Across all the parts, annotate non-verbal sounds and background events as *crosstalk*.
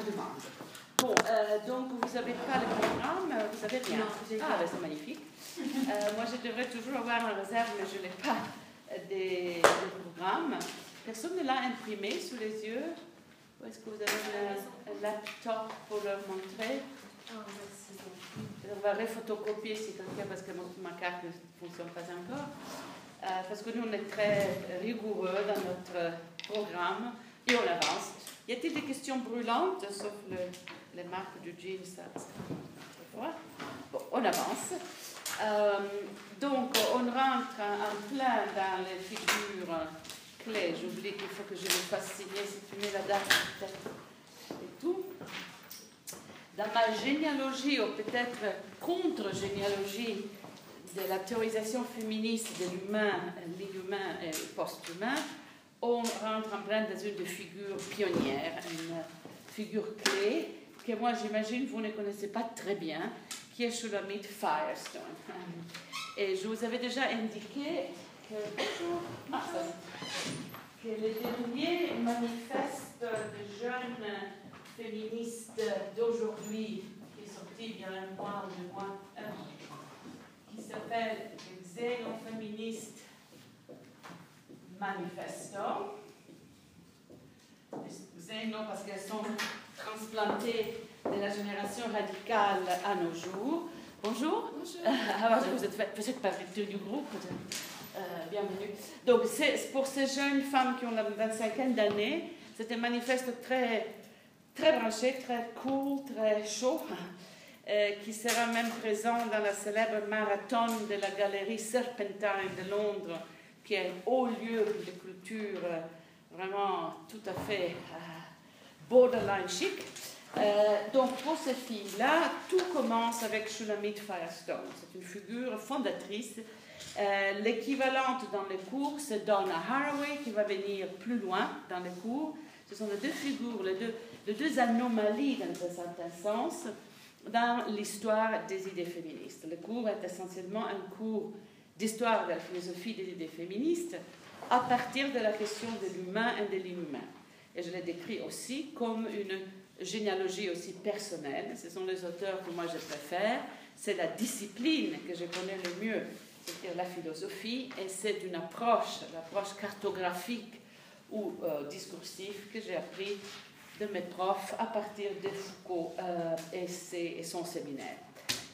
en demande. Bon, euh, donc vous n'avez pas le programme, vous avez rien. ah, ben, c'est magnifique. Euh, moi, je devrais toujours avoir en réserve, mais je n'ai pas des, programmes. Personne ne l'a imprimé sous les yeux. Ou est-ce que vous avez un, laptop pour leur montrer? Ah, On va refotocopier si quelqu'un, parce que ma carte ne fonctionne pas encore. Euh, parce que nous, on est très rigoureux dans notre programme et on avance. Y a-t-il des questions brûlantes, sauf les marques du jean, ça, Bon, on avance. Euh, donc, on rentre en plein dans les figures clés. J'oublie qu'il faut que je le fasse signer si tu mets la date et tout. Dans ma généalogie, ou peut-être contre-généalogie de la théorisation féministe de l'humain, l'inhumain et le post-humain, on rentre en plein dans une des figures pionnières, une figure clé que moi j'imagine vous ne connaissez pas très bien, qui est Shulamit Firestone. Et je vous avais déjà indiqué que, ah, que le dernier manifeste de jeunes féministes d'aujourd'hui, qui est sorti il y a un mois ou deux mois, qui s'appelle Xénoféministe Manifesto. Xéno parce qu'elles sont transplantées de la génération radicale à nos jours. Bonjour. Bonjour. Ah, vous êtes, vous êtes partie du groupe. Euh, bienvenue. Donc, c'est pour ces jeunes femmes qui ont la vingtaine d'années, c'est un manifeste très, très branché, très cool, très chaud, euh, qui sera même présent dans la célèbre marathon de la galerie Serpentine de Londres, qui est un haut lieu de culture euh, vraiment tout à fait borderline chic. Euh, donc pour ces filles-là, tout commence avec Shulamit Firestone. C'est une figure fondatrice. Euh, l'équivalente dans les cours, c'est Donna Haraway qui va venir plus loin dans les cours. Ce sont les deux figures, les deux anomalies dans un certain sens dans l'histoire des idées féministes. Le cours est essentiellement un cours d'histoire de la philosophie des idées féministes à partir de la question de l'humain et de l'inhumain. Et je l'ai décrit aussi comme une généalogie aussi personnelle. Ce sont les auteurs que moi je préfère. C'est la discipline que je connais le mieux, c'est-à-dire la philosophie, et c'est une approche, l'approche cartographique ou euh, discursive que j'ai appris de mes profs à partir de Foucault euh, et, et, son séminaire.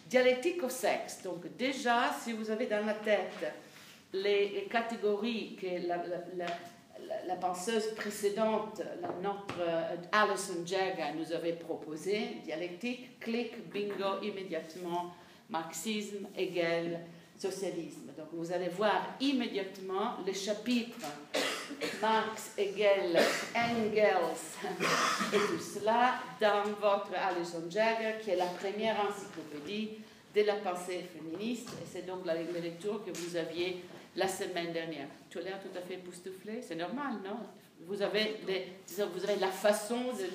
Dialectique au sexe. Donc déjà, si vous avez dans la tête les, catégories que la, penseuse précédente, notre euh, Alison Jagger, nous avait proposé, dialectique, clic, bingo, immédiatement, marxisme égale socialisme. Donc vous allez voir immédiatement le chapitre Marx égale Engels et tout cela dans votre Alison Jagger, qui est la première encyclopédie de la pensée féministe, et c'est donc la lecture que vous aviez la semaine dernière. Tu as l'air tout à fait époustouflé, c'est normal, non? Vous avez, vous avez la façon de,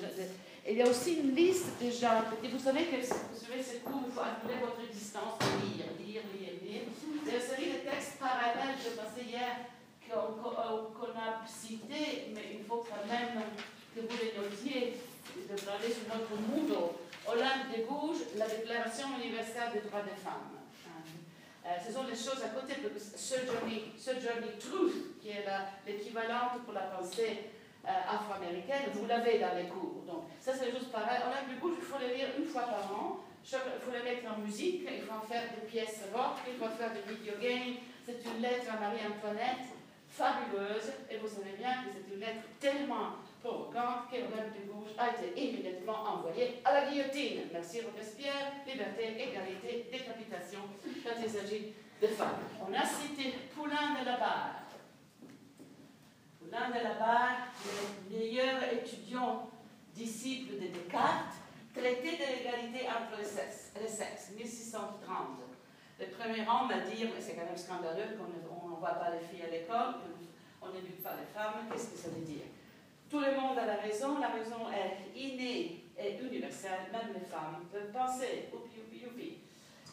Il y a aussi une liste déjà. Vous savez que vous savez, c'est faut annuler votre existence, lire, lire, lire. Il y a une série de textes parallèles, je pensais hier, qu'on a cités, mais il faut quand même que vous les notiez, de parler sur notre Moodle. Olympe de Gouges, la Déclaration universelle des droits des femmes. Euh, ce sont les choses à côté de Sojourning, Truth, qui est l'équivalent pour la pensée euh, afro-américaine. Vous l'avez dans les cours. Donc, ça, c'est juste pareil. On a du coup, il faut les lire une fois par an. Il faut les mettre en musique, il faut en faire des pièces rock, il faut faire des video games. C'est une lettre à Marie-Antoinette fabuleuse. Et vous savez bien que c'est une lettre tellement provocante qu'Olympe de Gouges a été immédiatement envoyé à la guillotine. Merci Robespierre, liberté, égalité, décapitation quand il s'agit de femmes. On a cité Poulain de la Barre. Poulain de la Barre, le meilleur étudiant disciple de Descartes, traité de l'égalité entre les sexes, les sexes 1630. Le premier homme à dire, mais c'est quand même scandaleux qu'on n'envoie pas les filles à l'école, qu'on n'éduque pas les femmes, qu'est-ce que ça veut dire? Tout le monde a la raison, la raison est innée et universelle, même les femmes peuvent penser, oupi, oupi, oupi.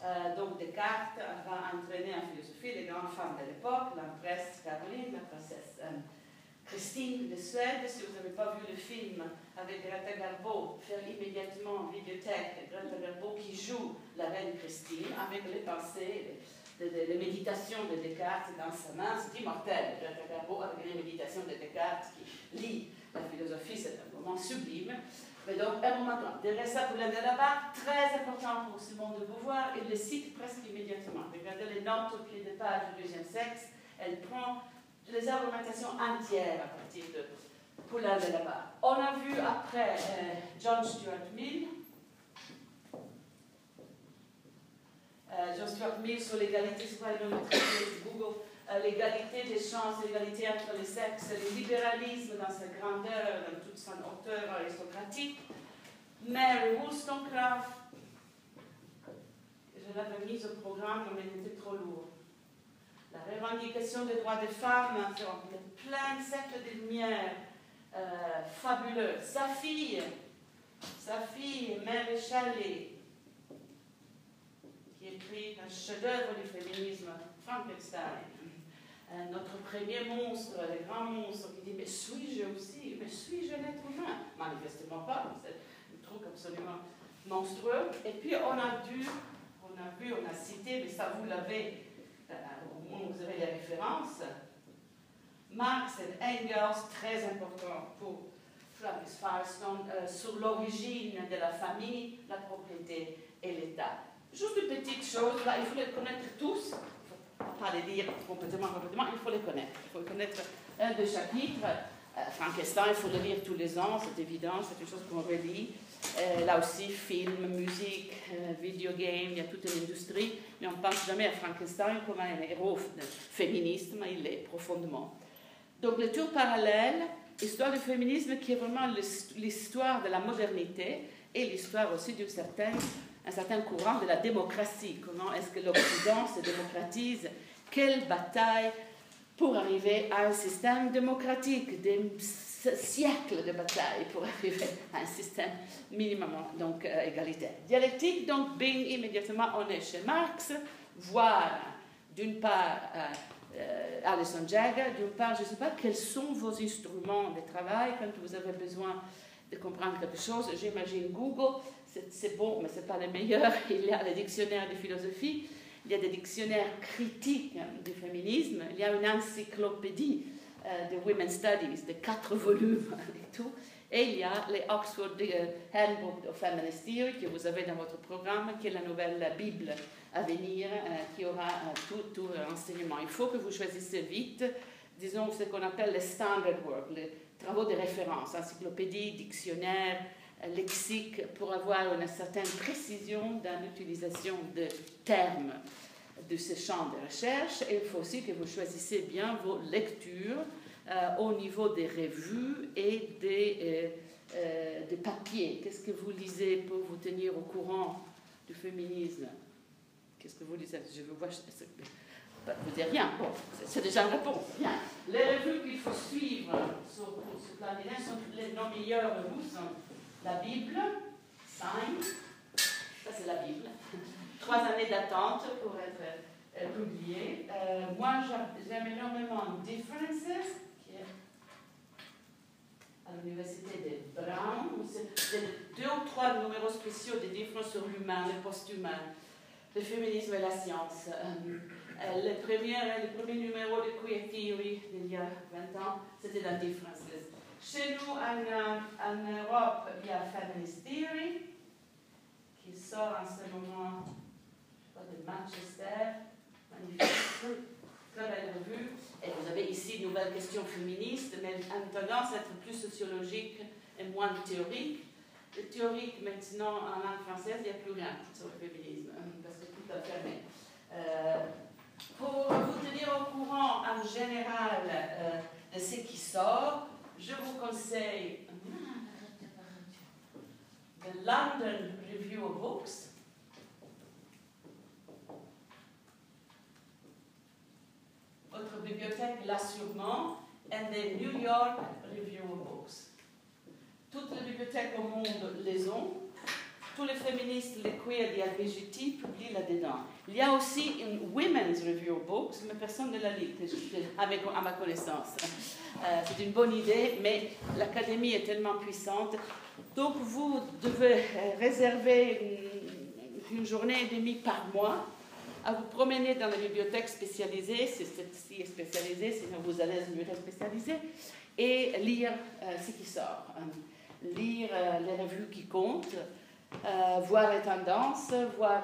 Euh, donc Descartes va entraîner en philosophie les grandes femmes de l'époque, l'empresse Caroline, la princesse euh, Christine de Suède, si vous n'avez pas vu le film avec Greta Garbo, faire immédiatement en bibliothèque Greta Garbo qui joue la reine Christine avec les pensées, les, méditations de Descartes dans sa main. C'est immortel, Greta Garbo avec les méditations de Descartes qui lit la philosophie, c'est un moment sublime. Mais donc, un moment Derrière ça, là-bas, très important pour Simone de Beauvoir, il le cite presque immédiatement. Regardez les notes au pied de page du deuxième sexe, elle prend les argumentations entières à partir de Poulain de là-bas. On a vu après euh, John Stuart Mill, euh, John Stuart Mill sur l'égalité, c'est *coughs* Google euh, l'égalité des chances, l'égalité entre les sexes, le libéralisme dans sa grandeur, dans toute son hauteur aristocratique. Mary Wollstonecraft, je l'avais mise au programme, mais il était trop lourd. La revendication des droits des femmes, plein de siècles de lumière, euh, fabuleux. Sa fille, sa fille, Mary Shelley, qui écrit un chef-d'œuvre du féminisme, Frankenstein. Euh, notre premier monstre, le grand monstre, qui dit Mais suis-je aussi Mais suis-je un être humain? Manifestement pas, c'est un truc absolument monstrueux. Et puis on a dû, on a vu, on a cité, mais ça vous l'avez, vous avez les références. Marx et Engels, très important pour Travis Firestone, euh, sur l'origine de la famille, la propriété et l'État. Juste une petite chose, là, il faut les connaître tous pas les lire complètement, complètement, il faut les connaître. Il faut connaître un des chapitres. Euh, Frankenstein, il faut le lire tous les ans, c'est évident, c'est une chose qu'on relit. Euh, là aussi, film, musique, euh, game, il y a toute une industrie, mais on ne pense jamais à Frankenstein comme un héros féministe, mais il l'est profondément. Donc, le tour parallèle, histoire du féminisme qui est vraiment l'histoire de la modernité et l'histoire aussi d'un certain courant de la démocratie. Comment est-ce que l'Occident se démocratise? Quelle bataille pour arriver à un système démocratique? Siècles de bataille pour arriver à un système minimum donc, euh, égalitaire. Dialectique, donc, bing, immédiatement, on est chez Marx, voir d'une part euh, euh, Alison Jagger, d'une part, je ne sais pas, quels sont vos instruments de travail quand vous avez besoin de comprendre quelque chose. J'imagine Google, c'est bon, mais ce n'est pas le meilleur. *laughs* Il y a les dictionnaires de philosophie, il y a des dictionnaires critiques du féminisme, il y a une encyclopédie de Women's Studies de quatre volumes *laughs* et tout. Et il y a les Oxford euh, Handbook of Feminist Theory que vous avez dans votre programme, qui est la nouvelle Bible à venir, euh, qui aura tout, tout renseignement. Il faut que vous choisissiez vite, disons, ce qu'on appelle les standard work, les travaux de référence, encyclopédie, dictionnaire, lexique pour avoir une certaine précision dans l'utilisation de termes de ce champ de recherche. Et il faut aussi que vous choisissiez bien vos lectures euh, au niveau des revues et des, euh, euh, des papiers. Qu'est-ce que vous lisez pour vous tenir au courant du féminisme? Qu'est-ce que vous lisez? Je vous vois. Vous dites rien. Bon, c'est déjà une réponse. Les revues qu'il faut suivre sur, ce plan sont les non meilleures revues la Bible, 5, ça c'est la Bible, trois années d'attente pour être euh, publiée. Euh, moi j'aime énormément Differences, à l'université de Brown. C'est deux ou trois numéros spéciaux des différences sur l'humain, le post-humain, le féminisme et la science. Euh, le, premier, le premier numéro de Queer Theory d'il y a 20 ans, c'était dans Differences. Chez nous, en, Europe, il y a Feminist Theory, qui sort en ce moment, de Manchester. Magnifique, très revue. Et vous avez ici une nouvelle question féministe, mais en tendance à être plus sociologique et moins théorique. Le théorique, maintenant, en langue française, il n'y a plus rien sur le féminisme, hein, parce que tout a fermé. Euh, pour vous tenir au courant en général euh, de ce qui sort, je vous conseille The London Review of Books. Votre bibliothèque l'a sûrement, and the New York Review of Books. Toutes les bibliothèques au monde les ont. tous les féministes, les queer, les LGBT publient là-dedans. Il y a aussi une Women's Review of Books, mais personne ne la lit, à ma connaissance. Euh, c'est une bonne idée, mais l'académie est tellement puissante. Donc vous devez réserver une, journée et demie par mois à vous promener dans la bibliothèque spécialisée, si celle-ci est spécialisée, sinon vous allez à la bibliothèque spécialisée, et lire euh, ce qui sort. lire les revues qui comptent, euh, voir les tendances, voir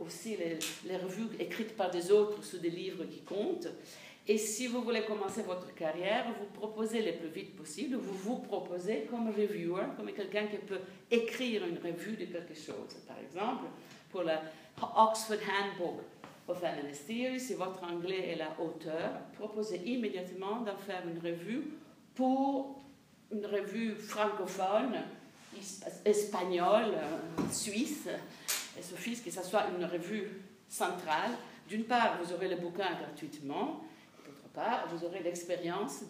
aussi les, les, revues écrites par des autres sur des livres qui comptent. Et si vous voulez commencer votre carrière, vous proposez le plus vite possible, vous vous proposez comme reviewer, comme quelqu'un qui peut écrire une revue de quelque chose. Par exemple, pour la Oxford Handbook of Feminist Theory, si votre anglais est la hauteur, proposez immédiatement d'en faire une revue pour une revue francophone espagnol, euh, suisse, et Sophie, que ce soit une revue centrale. D'une part, vous aurez le bouquin gratuitement, d'autre part, vous aurez l'expérience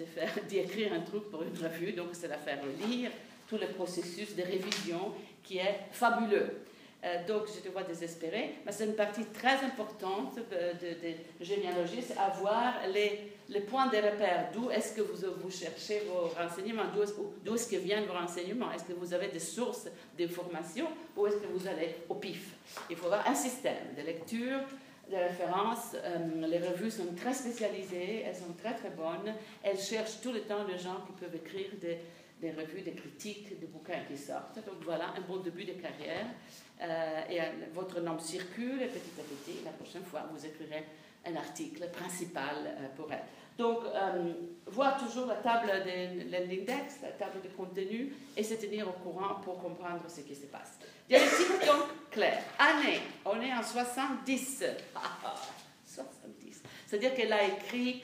d'écrire un truc pour une revue, donc c'est la faire lire, tout le processus de révision qui est fabuleux. Euh, donc, je te vois désespéré. Mais c'est une partie très importante de, généalogie, c'est avoir les, les, points de repère. D'où est-ce que vous, cherchez vos renseignements? D'où est-ce que viennent vos renseignements? Est-ce que vous avez des sources d'informations ou est-ce que vous allez au pif? Il faut avoir un système de lecture, de référence. Euh, les revues sont très spécialisées, elles sont très très bonnes. Elles cherchent tout le temps des gens qui peuvent écrire des, des revues, des critiques, des bouquins qui sortent. Donc voilà, un bon début de carrière. Euh, et euh, votre nom circule et petit à petit, la prochaine fois, vous écrirez un article principal euh, pour elle. Donc, voir toujours la table de l'index, la table de contenu, et se tenir au courant pour comprendre ce qui se passe. Dialectique donc clair. Année, on est en 70. 70. *laughs* C'est-à-dire qu'elle a écrit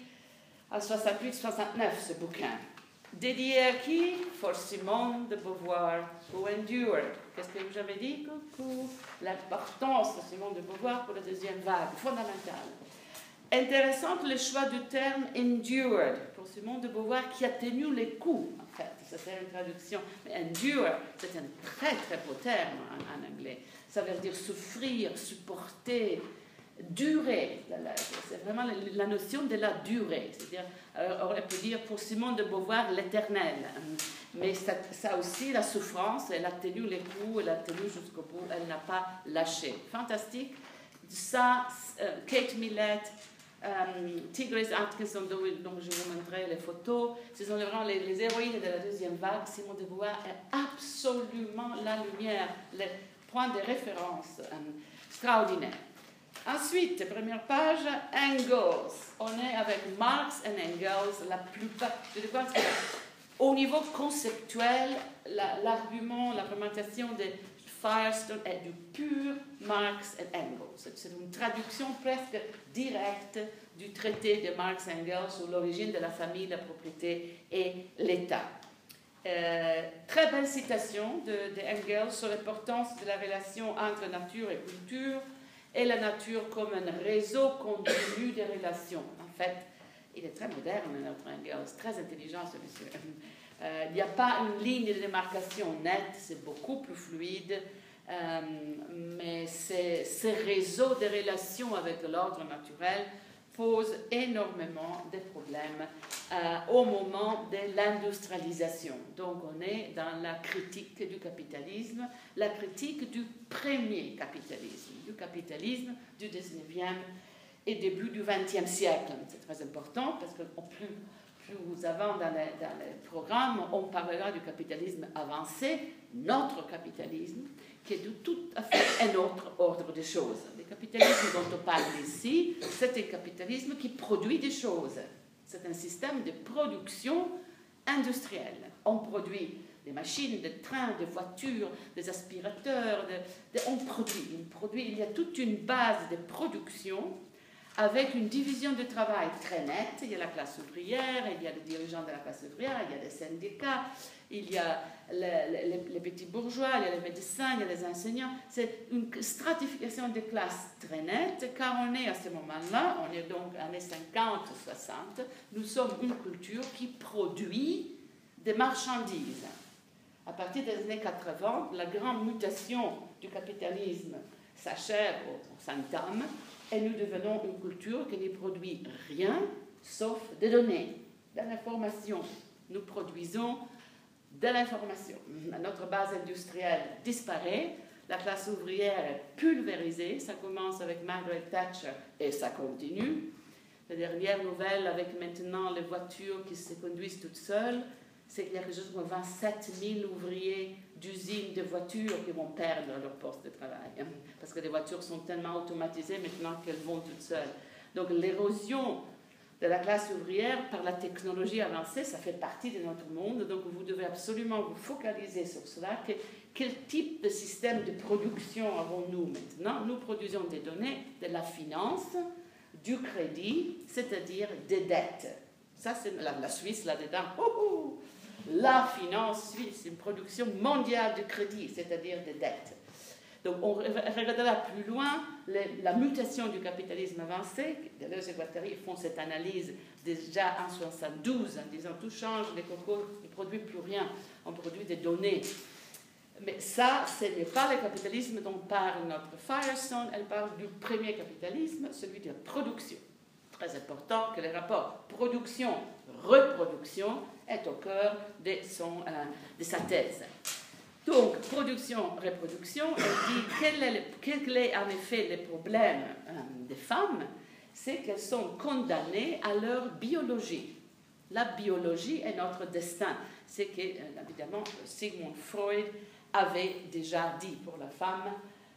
en 68-69 ce bouquin. Dédié à qui? For Simone de Beauvoir, who endured. Qu'est-ce que j'avais dit Coucou? L'importance de Simone de Beauvoir pour la deuxième vague, fondamentale. Intéressant le choix du terme endured pour Simone de Beauvoir qui a tenu les coups, en fait. Ça c'est une traduction. Mais endure, c'est un très très beau terme en anglais. Ça veut dire souffrir, supporter, durée. C'est vraiment la notion de la durée. C'est-à-dire, aurait pu dire pour Simone de Beauvoir l'éternel. Mais ça, aussi, la souffrance, elle a tenu les coups, elle a tenu jusqu'au bout, elle n'a pas lâché. Fantastique. Ça, euh, Kate Millett, euh, Tigris Atkinson, dont, je vous montrerai les photos, ce sont vraiment les, les, héroïnes de la deuxième vague. Simone de Beauvoir est absolument la lumière, le point de référence extraordinaire. Ensuite, première page, Engels. On est avec Marx et Engels, la plupart. Au niveau conceptuel, l'argument, la, l'argumentation de Firestone est du pur Marx et Engels. C'est une traduction presque directe du traité de Marx et Engels sur l'origine de la famille, la propriété et l'État. Euh, très belle citation de Engels sur l'importance de la relation entre nature et culture et la nature comme un réseau continu de relations. En fait, il est très moderne, notre Engels, très intelligent ce monsieur. Euh, il n'y a pas une ligne de démarcation nette, c'est beaucoup plus fluide, euh, mais ces réseaux de relations avec l'ordre naturel pose énormément de problèmes euh, au moment de l'industrialisation. Donc on est dans la critique du capitalisme, la critique du premier capitalisme, du capitalisme du 19e et début du 20e siècle. C'est très important parce que plus, plus avant dans les, dans programmes, on parlera du capitalisme avancé, notre capitalisme, qui est de tout à fait un autre ordre de choses. Le capitalisme dont on parle ici, c'est un capitalisme qui produit des choses. C'est un système de production industrielle. On produit des machines, des trains, des voitures, des aspirateurs, on produit. Il y a toute une base de production avec une division de travail très nette. Il y a la classe ouvrière, il y a les dirigeants de la classe ouvrière, il y a les syndicats, il y a les, petits bourgeois, il y a les médecins, il y a les enseignants. C'est une stratification des classes très nette, car on est à ce moment-là, on est donc années 50, 60, nous sommes une culture qui produit des marchandises. À partir des années 80, la grande mutation du capitalisme s'achève ou s'entame et nous devenons une culture qui ne produit rien sauf des données, de l'information. Nous produisons de l'information. Notre base industrielle disparaît, la classe ouvrière est pulvérisée, ça commence avec Margaret Thatcher et ça continue. La dernière nouvelle avec maintenant les voitures qui se conduisent toutes seules, c'est qu'il y a quelque chose comme 27 000 ouvriers d'usines de voitures qui vont perdre leur poste de travail. Hein, parce que les voitures sont tellement automatisées maintenant qu'elles vont toutes seules. Donc l'érosion de la classe ouvrière par la technologie avancée, ça fait partie de notre monde. Donc vous devez absolument vous focaliser sur cela. quel type de système de production avons-nous maintenant? Nous produisons des données de la finance, du crédit, c'est-à-dire des dettes. Ça, c'est la, Suisse là-dedans. La finance suisse, une production mondiale de crédit, c'est-à-dire des dettes. Donc on regardera plus loin la mutation du capitalisme avancé. Deleuze et Guattari font cette analyse déjà en 72 en disant tout change, les cocos ne produisent plus rien, on produit des données. Mais ça, ce n'est pas le capitalisme dont parle notre Firestone, elle parle du premier capitalisme, celui de la production. Très important que le rapport production-reproduction est au cœur de, son, euh, de sa thèse. Donc, production-reproduction, elle dit quel est, en effet le problème euh, des femmes C'est qu'elles sont condamnées à leur biologie. La biologie est notre destin. C'est que, euh, évidemment, Sigmund Freud avait déjà dit pour la femme,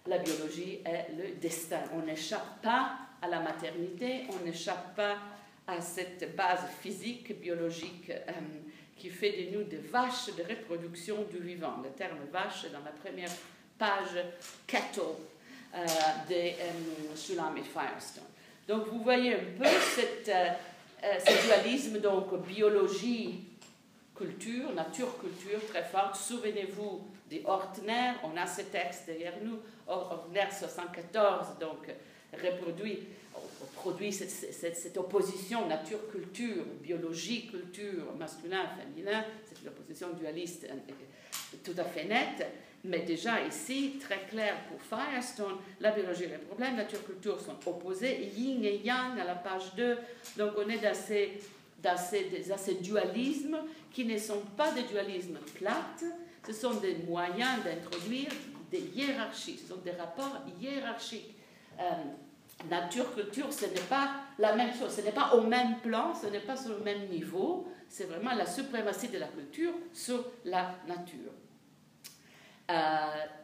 la biologie est le destin. On n'échappe pas à la maternité, on n'échappe pas à cette base physique, biologique. Euh, qui fait de nous des vaches de reproduction du vivant. Le terme vache est dans la première page cattle euh, de euh, Shulam et Firestone. Donc vous voyez un peu cette, euh, euh, ce dualisme, donc biologie, culture, nature-culture très forte. Souvenez-vous des Ortner, on a ce texte derrière nous, Ortner 74, donc reproduit produit cette, opposition nature-culture, biologie-culture, masculin-féminin, c'est une opposition dualiste euh, tout à fait nette, mais déjà ici, très clair pour Firestone, la biologie et le problème, nature-culture sont opposés, yin et yang à la page 2, donc on est dans ces, dans ces, dans ces dualismes qui ne sont pas des dualismes plates, ce sont des moyens d'introduire des hiérarchies, ce sont des rapports hiérarchiques. Euh, nature-culture, ce n'est pas la même chose, ce n'est pas au même plan, ce n'est pas sur le même niveau, c'est vraiment la suprématie de la culture sur la nature. Euh,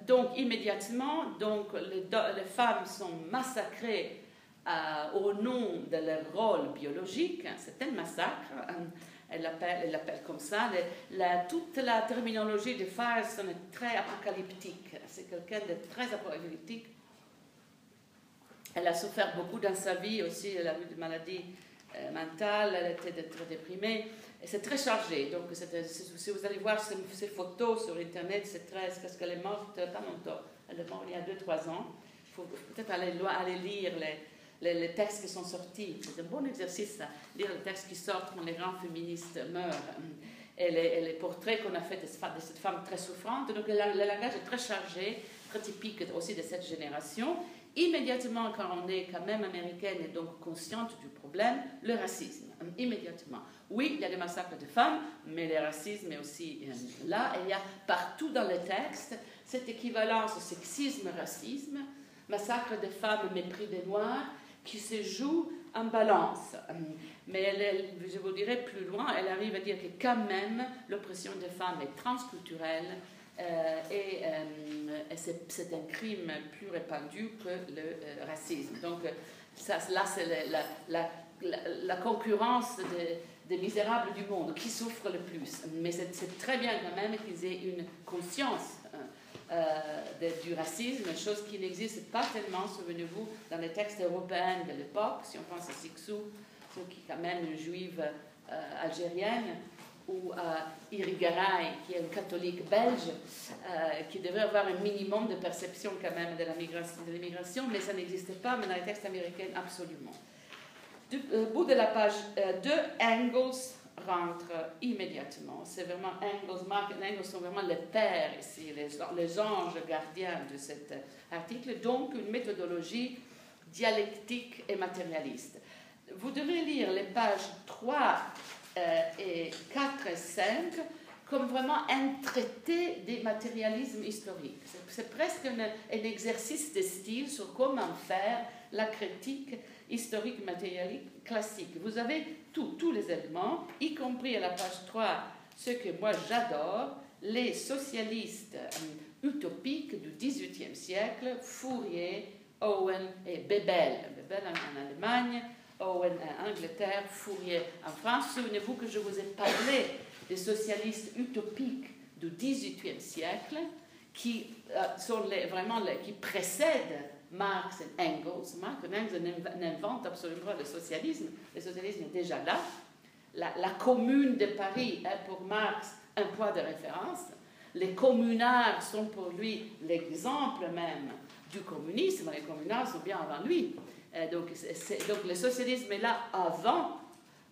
donc immédiatement, donc, les, femmes sont massacrées euh, au nom de leur rôle biologique, c'est un massacre, hein. elle l'appelle elle appelle comme ça. Toute la terminologie de Firestone est très apocalyptique, c'est quelqu'un de très apocalyptique elle a souffert beaucoup dans sa vie aussi, elle a eu des maladies euh, mentales, elle était très déprimée. Et c'est très chargé. Donc, si vous allez voir ces, photos sur Internet, c'est très. parce qu'elle est morte pas longtemps. Elle est morte il y a 2-3 ans. Il faut peut-être aller, lire les, textes qui sont sortis. C'est un bon exercice, lire les textes qui sortent quand les grands féministes meurent. Et les, portraits qu'on a fait de, cette femme très souffrante. Donc, le langage est très chargé, très typique aussi de cette génération immédiatement, quand on est quand même américaine et donc consciente du problème, le racisme. Immédiatement. Oui, il y a des massacres de femmes, mais le racisme est aussi euh, là. Et il y a partout dans les textes cette équivalence sexisme-racisme, massacre des femmes, mépris des noirs, qui se joue en balance. Mais elle, je vous dirai plus loin, elle arrive à dire que quand même l'oppression des femmes est transculturelle euh, et, euh, c'est un crime plus répandu que le euh, racisme. Donc là, c'est la, concurrence des, misérables du monde qui souffrent le plus. Mais c'est très bien quand même qu'ils aient une conscience du racisme, chose qui n'existe pas tellement, souvenez-vous, dans les textes européens de l'époque, si on pense à Sixou, qui est quand même une juive algérienne, ou Irigaray, qui est un catholique belge, euh, qui devrait avoir un minimum de perception quand même de l'immigration, mais ça n'existe pas, mais dans les textes américains, absolument. Du euh, bout de la page 2, euh, Engels rentre immédiatement. C'est vraiment Engels, Marx et Engels sont vraiment les pères ici, les, anges gardiens de cet article, donc une méthodologie dialectique et matérialiste. Vous devez lire les pages 3 euh, et 4 et 5 comme vraiment un traité des matérialismes historiques. C'est presque un, exercice de style sur comment faire la critique historique matérialiste classique. Vous avez tous les éléments, y compris à la page 3, ce que moi j'adore, les socialistes euh, utopiques du XVIIIe siècle, Fourier, Owen et Bebel. Bebel en, Allemagne, Owen en Angleterre, Fourier en France. Souvenez-vous que je vous ai parlé des socialistes utopiques du XVIIIe siècle qui euh, sont vraiment qui précèdent Marx et Engels. Marx et Engels n'inventent absolument pas le socialisme. Le socialisme est déjà là. La, la commune de Paris est pour Marx un point de référence. Les communards sont pour lui l'exemple même du communisme. Les communards sont bien avant lui. Euh, donc, donc le socialisme est là avant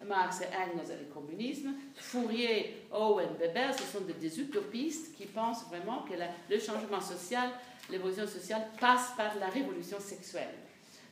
Marx et Engels et le communisme. Fourier, Owen, Weber, ce sont des, utopistes qui pensent vraiment que le changement social, l'évolution sociale passe par la révolution sexuelle.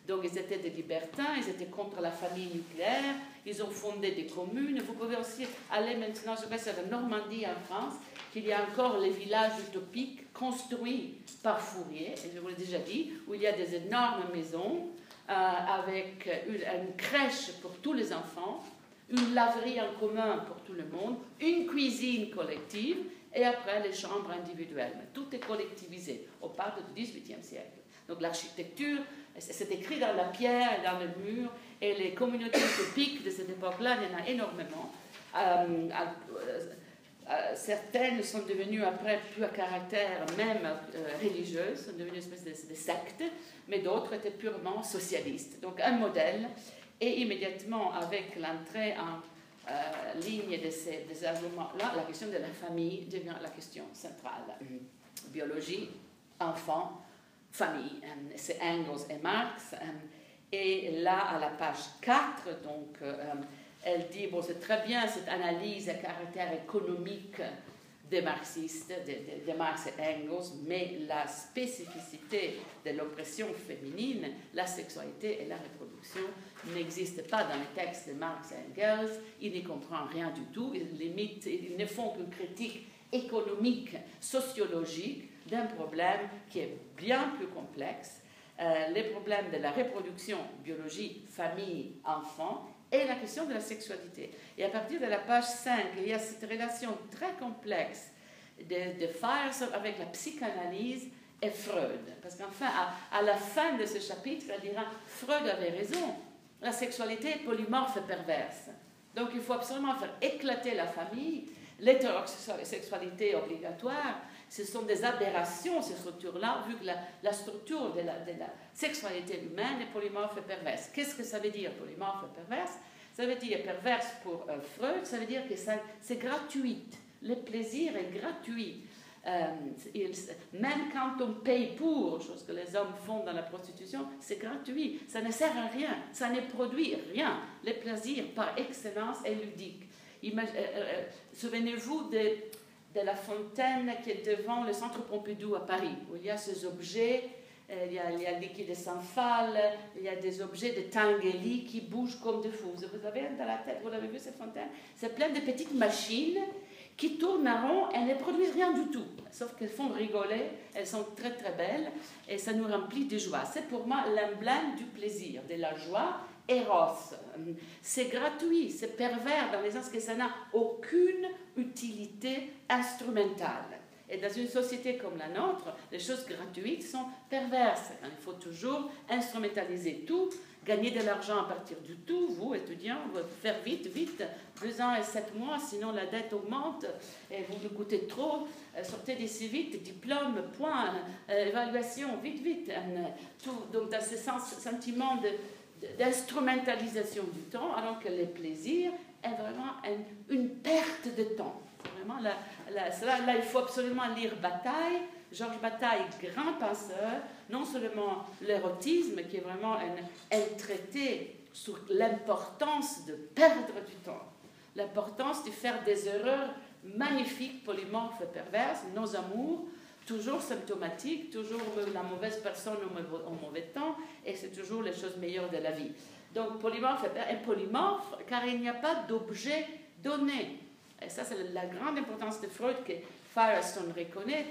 Donc ils étaient des libertins, ils étaient contre la famille nucléaire, ils ont fondé des communes. Vous pouvez aussi aller maintenant, je à la Normandie en France, qu'il y a encore les villages utopiques construits par Fourier, et je vous l'ai déjà dit, où il y a des énormes maisons euh, avec une crèche pour tous les enfants, une laverie en commun pour tout le monde, une cuisine collective et après les chambres individuelles. Tout est collectivisé. On parle du XVIIIe siècle. Donc l'architecture, c'est écrit dans la pierre et dans le mur, et les communautés *coughs* utopiques de cette époque-là, il y en a énormément. Euh, euh, certaines sont devenues après plus à caractère même euh, religieux, sont devenues une espèce de, de sectes, mais d'autres étaient purement socialistes. Donc un modèle et immédiatement, avec l'entrée en euh, ligne de ces, arguments-là, la question de la famille devient la question centrale. Mm. Biologie, enfant, famille. Euh, c'est Engels et Marx. Et là, à la page 4, donc, elle dit, bon, c'est très bien cette analyse à caractère économique des marxistes, de, Marx et Engels, mais la spécificité de l'oppression féminine, la sexualité et la reproduction n'existent pas dans les textes de Marx et Engels. Ils n'y comprennent rien du tout. Ils, limitent, ils ne font qu'une critique économique, sociologique d'un problème qui est bien plus complexe. Euh, les problèmes de la reproduction, biologie, famille, enfant, et la question de la sexualité. Et à partir de la page 5, il y a cette relation très complexe de, de Fire avec la psychanalyse et Freud. Parce qu'enfin, à, à, la fin de ce chapitre, elle dira Freud avait raison, la sexualité est polymorphe et perverse. Donc il faut absolument faire éclater la famille. L'hétérosexualité obligatoire, ce sont des aberrations, ces structures-là, vu que la, structure de la, sexualité humaine est polymorphe et perverse. Qu'est-ce que ça veut dire, polymorphe et perverse? Ça veut dire perverse pour euh, Freud, ça veut dire que c'est gratuit. Le plaisir est gratuit. Euh, même quand on paye pour, chose que les hommes font dans la prostitution, c'est gratuit. Ça ne sert à rien. Ça ne produit rien. Le plaisir par excellence est ludique. Euh, souvenez-vous de de la fontaine qui est devant le centre Pompidou à Paris, où il y a ces objets, euh, il y a, il y a liquide de il y a des objets de Tinguely qui bougent comme des fous. Vous avez dans la tête, vous l'avez vu cette fontaine? C'est plein de petites machines qui tournent à rond et ne produisent rien du tout, sauf qu'elles font rigoler, elles sont très très belles et ça nous remplit de joie. C'est pour moi l'emblème du plaisir, de la joie Eros. C'est gratuit, c'est pervers dans le sens que ça n'a aucune utilité instrumentale. Et dans une société comme la nôtre, les choses gratuites sont perverses. Il faut toujours instrumentaliser tout, gagner de l'argent à partir du tout. Vous, étudiants, vous faire vite, vite, deux ans et sept mois, sinon la dette augmente et vous nous coûtez trop. Euh, sortez d'ici vite, diplôme, point, euh, évaluation, vite, vite. Euh, donc, dans ce sentiment de, d'instrumentalisation du temps, alors que le plaisir est vraiment une, perte de temps. Vraiment, là, là, il faut absolument lire Bataille. Georges Bataille, grand penseur, non seulement l'érotisme, qui est vraiment un, un traité sur l'importance de perdre du temps. l'importance de faire des erreurs magnifiques, polymorphes perverses, nos amours, toujours symptomatiques, toujours la mauvaise personne au mauvais temps, et c'est toujours les choses meilleures de la vie. Donc polymorphe est polymorphe car il n'y a pas d'objet donné. Et ça, c'est la grande importance de Freud que Firestone reconnaît.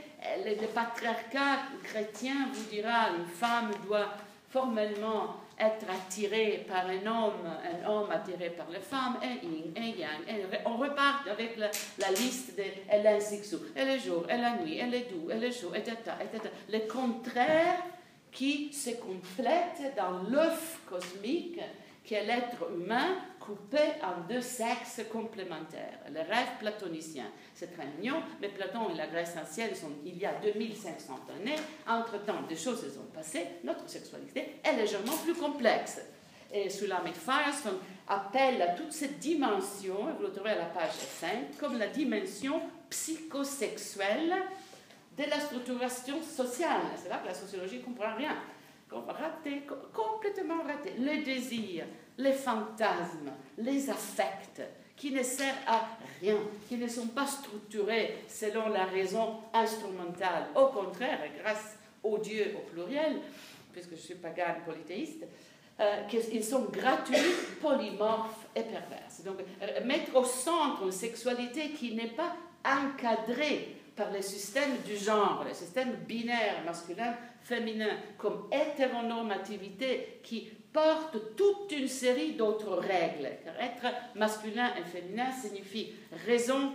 Le patriarcat chrétien vous dira une femme doit formellement être attirée par un homme, un homme attiré par les femmes, un yin, un yang. on repart avec la, liste de elle est un elle est jour, elle est nuit, elle est doux, elle est chaud, etc. etc. Le contraire qui se complète dans l'œuf cosmique qui est l'être humain coupé en deux sexes complémentaires. Le rêve platonicien, c'est très mignon, mais Platon et la Grèce ancienne sont il y a 2500 années. Entre-temps, des choses se sont passées, notre sexualité est légèrement plus complexe. Et Sulamit Firestone appelle à toute cette dimension, vous le trouverez à la page 5, comme la dimension psychosexuelle de la structuration sociale. C'est là que la sociologie ne comprend rien. Raté, complètement raté. Le désir, les fantasmes, les affects, qui ne servent à rien, qui ne sont pas structurés selon la raison instrumentale. Au contraire, grâce au Dieu au pluriel, puisque je suis pagane polythéiste, euh, qu'ils sont gratuits, polymorphes et perverses. Donc, euh, mettre au centre une sexualité qui n'est pas encadrée par le système du genre, le système binaire masculin-féminin, comme hétéronormativité qui porte toute une série d'autres règles. Car être masculin et féminin signifie raison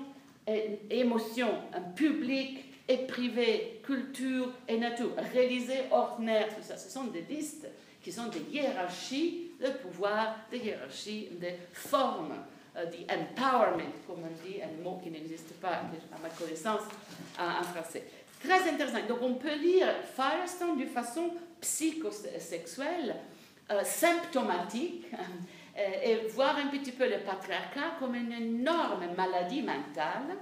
et émotion, un public et privé, culture et nature, réalisé, ordinaire, tout ça. Ce sont des listes qui sont des hiérarchies de pouvoir, des hiérarchies de formes euh, empowerment, comme on dit, un mot qui n'existe pas à ma connaissance en, français. Très intéressant. Donc on peut lire Firestone d'une façon psychosexuelle, euh, symptomatique, *laughs* euh, et voir un petit peu le patriarcat comme une énorme maladie mentale,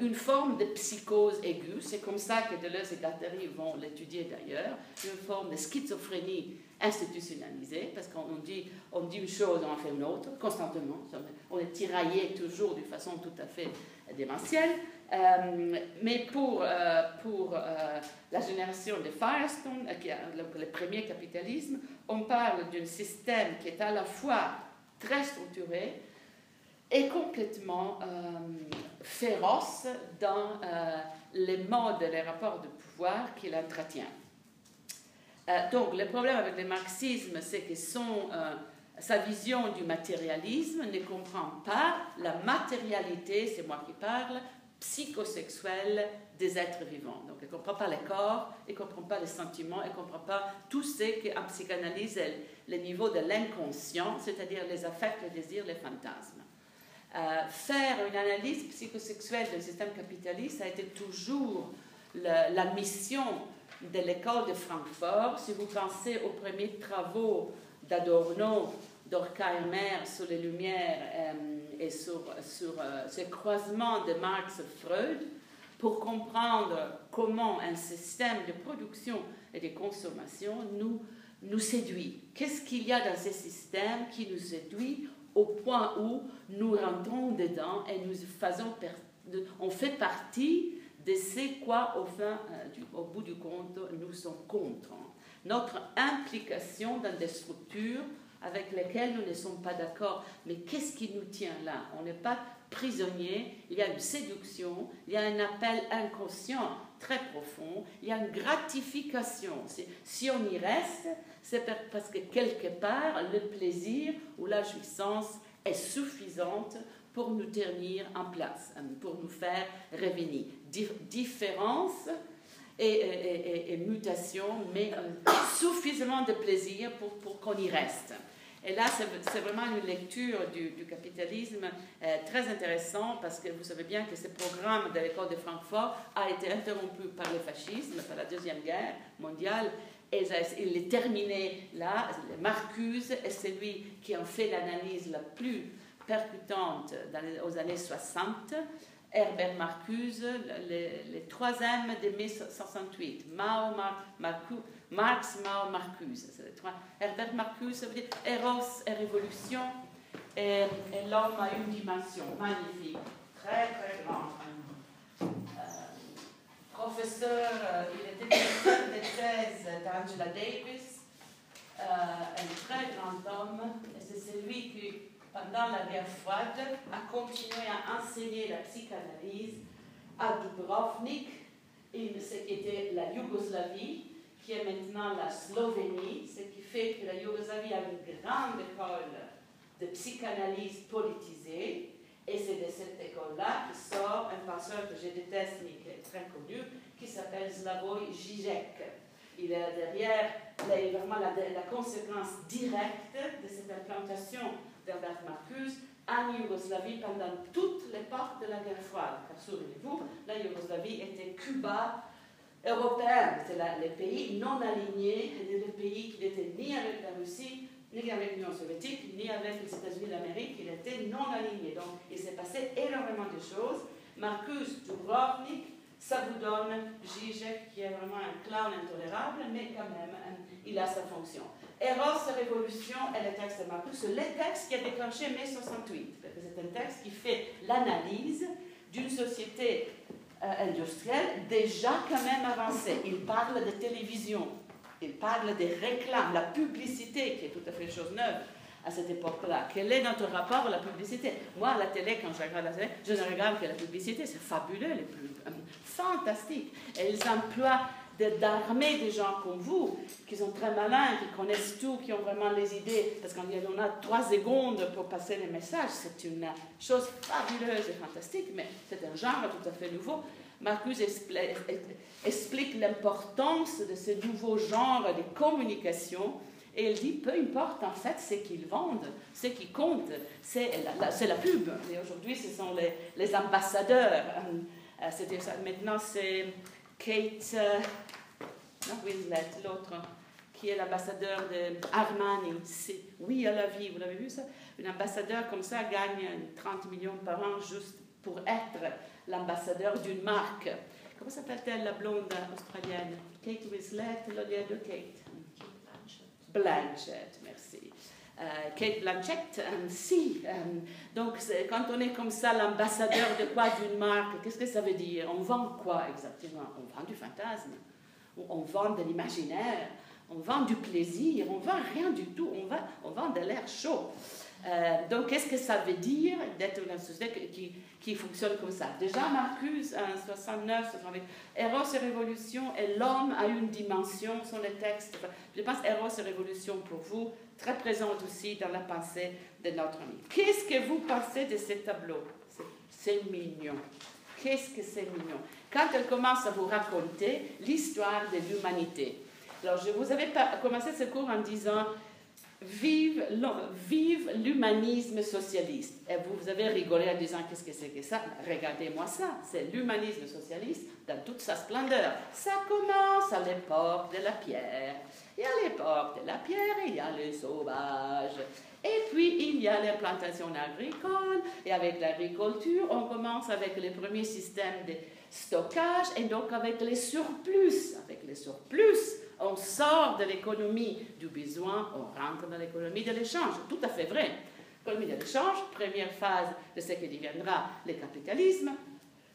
une forme de psychose aiguë, c'est comme ça que Deleuze et Guattari vont l'étudier d'ailleurs, une forme de schizophrénie institutionnalisé, parce qu'on dit, on dit une chose, on en fait une autre, constamment. On est tiraillé toujours d'une façon tout à fait démentielle. Euh, mais pour, euh, pour euh, la génération de Firestone, qui le, premier capitalisme, on parle d'un système qui est à la fois très structuré et complètement féroce dans les modes et les rapports de pouvoir qu'il entretient. Donc, le problème avec le marxisme, c'est que son, sa vision du matérialisme ne comprend pas la matérialité, c'est moi qui parle, psychosexuelle des êtres vivants. Donc, elle ne comprend pas les corps, elle ne comprend pas les sentiments, elle ne comprend pas tout ce qu'en psychanalyse le niveau de l'inconscient, c'est-à-dire les affects, les désirs, les fantasmes. Euh, faire une analyse psychosexuelle du système capitaliste a été toujours la mission de l'école de Francfort, si vous pensez aux premiers travaux d'Adorno, d'Horkheimer sur les Lumières euh, et sur, euh, ce croisement de Marx et Freud, pour comprendre comment un système de production et de consommation nous, nous séduit. Qu'est-ce qu'il y a dans ce système qui nous séduit au point où nous rentrons dedans et nous faisons, on fait partie de c'est quoi, au, fin, euh, au bout du compte, nous sommes contre. Notre implication dans des structures avec lesquelles nous ne sommes pas d'accord. Mais qu'est-ce qui nous tient là? On n'est pas prisonnier, il y a une séduction, il y a un appel inconscient très profond, il y a une gratification. Si on y reste, c'est parce que quelque part, le plaisir ou la jouissance est suffisante pour nous tenir en place, hein, pour nous faire revenir. différence et, mutation, mais euh, suffisamment de plaisir pour qu'on y reste. Et là, c'est vraiment une lecture du, capitalisme euh, très intéressant parce que vous savez bien que ce programme de l'école de Francfort a été interrompu par le fascisme, par la Deuxième Guerre mondiale. Et il est terminé là. Marcuse est celui qui a fait l'analyse la plus percutante aux années 60. Herbert Marcuse, le, troisième de mai 68. Mao, Marx, Mao, Marcuse. Herbert Marcuse, ça veut dire Eros et Révolution. Et, l'homme a une dimension magnifique, très très grande. Euh, professeur, euh, il était professeur de thèse d'Angela Davis, euh, un très grand homme, et c'est celui qui, pendant la guerre froide, a continué à enseigner la psychanalyse à Dubrovnik, ce qui était la Yougoslavie, qui est maintenant la Slovénie, ce qui fait que la Yougoslavie a une grande école de psychanalyse politisée. Et c'est de cette école-là que sort un penseur que je déteste, mais qui est très connu, qui s'appelle Slavoj Žižek. Il est derrière vraiment la, conséquence directe de cette implantation d'Albert Marcuse en Yougoslavie pendant toute l'époque de la guerre froide. Car souvenez-vous, la Yougoslavie était Cuba européen, c'était les pays non alignés, les pays qui n'étaient ni avec la Russie, ni avec l'Union soviétique, ni avec les États-Unis d'Amérique, il était non aligné. Donc il s'est passé énormément de choses. Marcus Dubrovnik, ça vous donne Zizek, qui est vraiment un clown intolérable, mais quand même, il a sa fonction. Eros et Révolution est le texte de Marcus, c'est le texte qui a déclenché mai 68. C'est un texte qui fait l'analyse d'une société industrielle déjà quand même avancée. Il parle de télévision, il parle des réclames, la publicité, qui est tout à fait chose neuve à cette époque-là. Quel est notre rapport à la publicité? Moi, à la télé, quand je regarde la télé, je ne regarde que la publicité. C'est fabuleux, les plus euh, fantastique. Ils emploient d'armer des gens comme vous, qui sont très malins, qui connaissent tout, qui ont vraiment les idées, parce qu'on a trois secondes pour passer les messages. C'est une chose fabuleuse et fantastique, mais c'est un genre tout à fait nouveau. Marcus explique l'importance de ce nouveau genre de communication et il dit, peu importe en fait ce qu'ils vendent, ce qui compte, c'est la, pub. Et aujourd'hui, ce sont les, les ambassadeurs. Euh, ça. Maintenant, c'est Kate euh, Winslet, l'autre, qui est l'ambassadeur de Armani. Oui à la vie, vous l'avez vu ça? Un ambassadeur comme ça gagne 30 millions par an juste pour être l'ambassadeur d'une marque. Comment s'appelle-t-elle la blonde australienne? Kate Winslet, le de Kate? Blanchett, merci. Euh, Kate Blanchett, euh, si. Euh, donc, quand on est comme ça l'ambassadeur de quoi d'une marque, qu'est-ce que ça veut dire? On vend quoi exactement? On vend du fantasme, on vend de l'imaginaire, on vend du plaisir, on vend rien du tout, on, vend de l'air chaud. donc, qu'est-ce que ça veut dire d'être une société qui, fonctionne comme ça? Déjà, Marcus, en 69, 68, Eros et Révolution, et l'homme a une dimension sur les textes. Je pense Eros et Révolution pour vous, très présente aussi dans la pensée de notre ami. Qu'est-ce que vous pensez de ce tableau C'est mignon. Qu'est-ce que c'est mignon? Quand elle commence à vous raconter l'histoire de l'humanité. Alors, je vous avais commencé ce cours en disant Vive, l'humanisme socialiste. Et vous, vous avez rigolé en disant qu'est-ce que c'est que ça? Regardez-moi ça, c'est l'humanisme socialiste dans toute sa splendeur. Ça commence à l'époque de la pierre. Et à l'époque de la pierre, il y a les sauvages. Et puis, il y a l'implantation agricole. Et avec l'agriculture, on commence avec les premiers systèmes de stockage et donc avec les surplus. Avec les surplus, on sort de l'économie du besoin, on rentre dans l'économie de l'échange. Tout à fait vrai. L'économie de l'échange, première phase de ce qui deviendra le capitalisme,